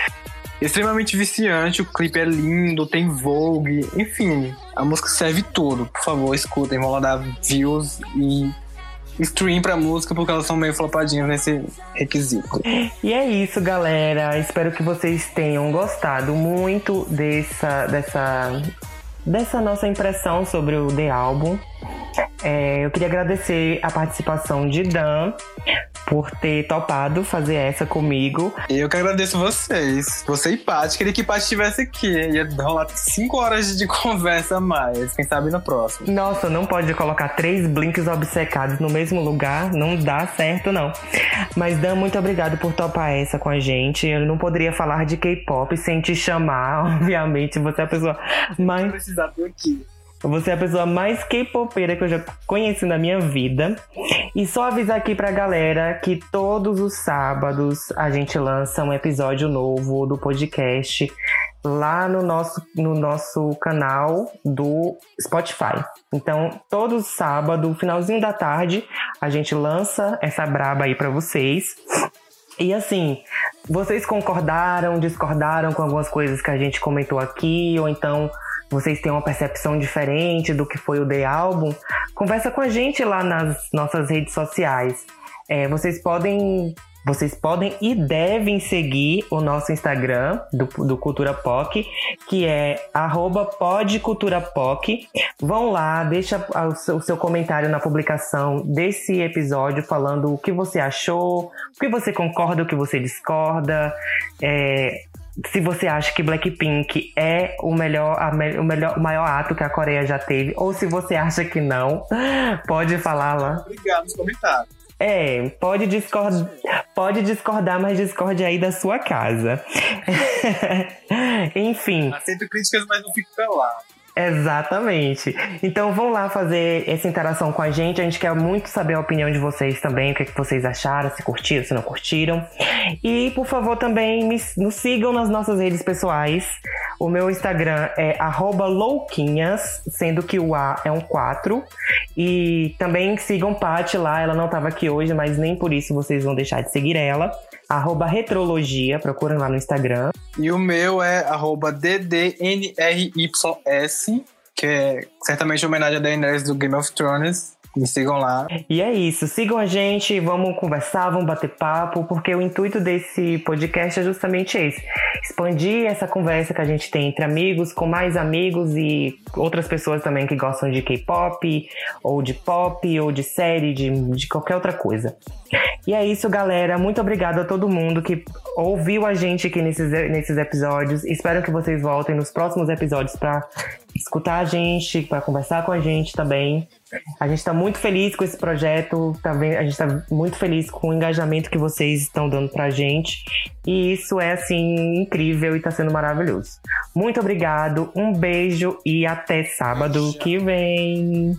extremamente viciante, o clipe é lindo, tem Vogue, enfim, a música serve tudo. Por favor, escutem, vão lá dar views e stream pra música porque elas são meio flopadinhas nesse requisito. E é isso, galera. Espero que vocês tenham gostado muito dessa, dessa, dessa nossa impressão sobre o The Album. É, eu queria agradecer a participação de Dan por ter topado fazer essa comigo. Eu que agradeço vocês. Você e Paty. Queria que Paty estivesse aqui. Ia rolar cinco horas de conversa a mais. Quem sabe no próximo. Nossa, não pode colocar três blinks obcecados no mesmo lugar. Não dá certo, não. Mas, Dan, muito obrigado por topar essa com a gente. Eu não poderia falar de K-pop sem te chamar, obviamente. Você é a pessoa mais. Precisar aqui. Você é a pessoa mais K-popeira que eu já conheci na minha vida. E só avisar aqui pra galera que todos os sábados a gente lança um episódio novo do podcast lá no nosso, no nosso canal do Spotify. Então, todo sábado, finalzinho da tarde, a gente lança essa braba aí para vocês. E assim, vocês concordaram, discordaram com algumas coisas que a gente comentou aqui, ou então vocês têm uma percepção diferente do que foi o The Album, conversa com a gente lá nas nossas redes sociais. É, vocês podem vocês podem e devem seguir o nosso Instagram do, do Cultura POC, que é podculturapoc. Vão lá, deixa o seu, comentário na publicação desse episódio falando o que você achou, o que você concorda, o que você discorda. É, se você acha que Blackpink é o melhor, o melhor, o maior ato que a Coreia já teve, ou se você acha que não, pode falar lá. Obrigado nos comentários. É, pode discordar, pode discordar, mas discorde aí da sua casa. Enfim. Aceito críticas, mas não fico pelado. Exatamente. Então vão lá fazer essa interação com a gente. A gente quer muito saber a opinião de vocês também, o que, é que vocês acharam, se curtiram, se não curtiram. E por favor também me, nos sigam nas nossas redes pessoais. O meu Instagram é louquinhas, sendo que o A é um 4. E também sigam Paty lá, ela não estava aqui hoje, mas nem por isso vocês vão deixar de seguir ela. Arroba Retrologia, procurem lá no Instagram. E o meu é arroba DDNRYS, que é certamente homenagem a Daenerys do Game of Thrones. Me sigam lá. E é isso. Sigam a gente, vamos conversar, vamos bater papo, porque o intuito desse podcast é justamente esse: expandir essa conversa que a gente tem entre amigos, com mais amigos e outras pessoas também que gostam de K-pop, ou de pop, ou de série, de, de qualquer outra coisa. E é isso, galera. Muito obrigado a todo mundo que ouviu a gente aqui nesses, nesses episódios. Espero que vocês voltem nos próximos episódios para escutar a gente, para conversar com a gente também. A gente está muito feliz com esse projeto, tá vendo? a gente está muito feliz com o engajamento que vocês estão dando para a gente. E isso é, assim, incrível e está sendo maravilhoso. Muito obrigado, um beijo e até sábado que vem.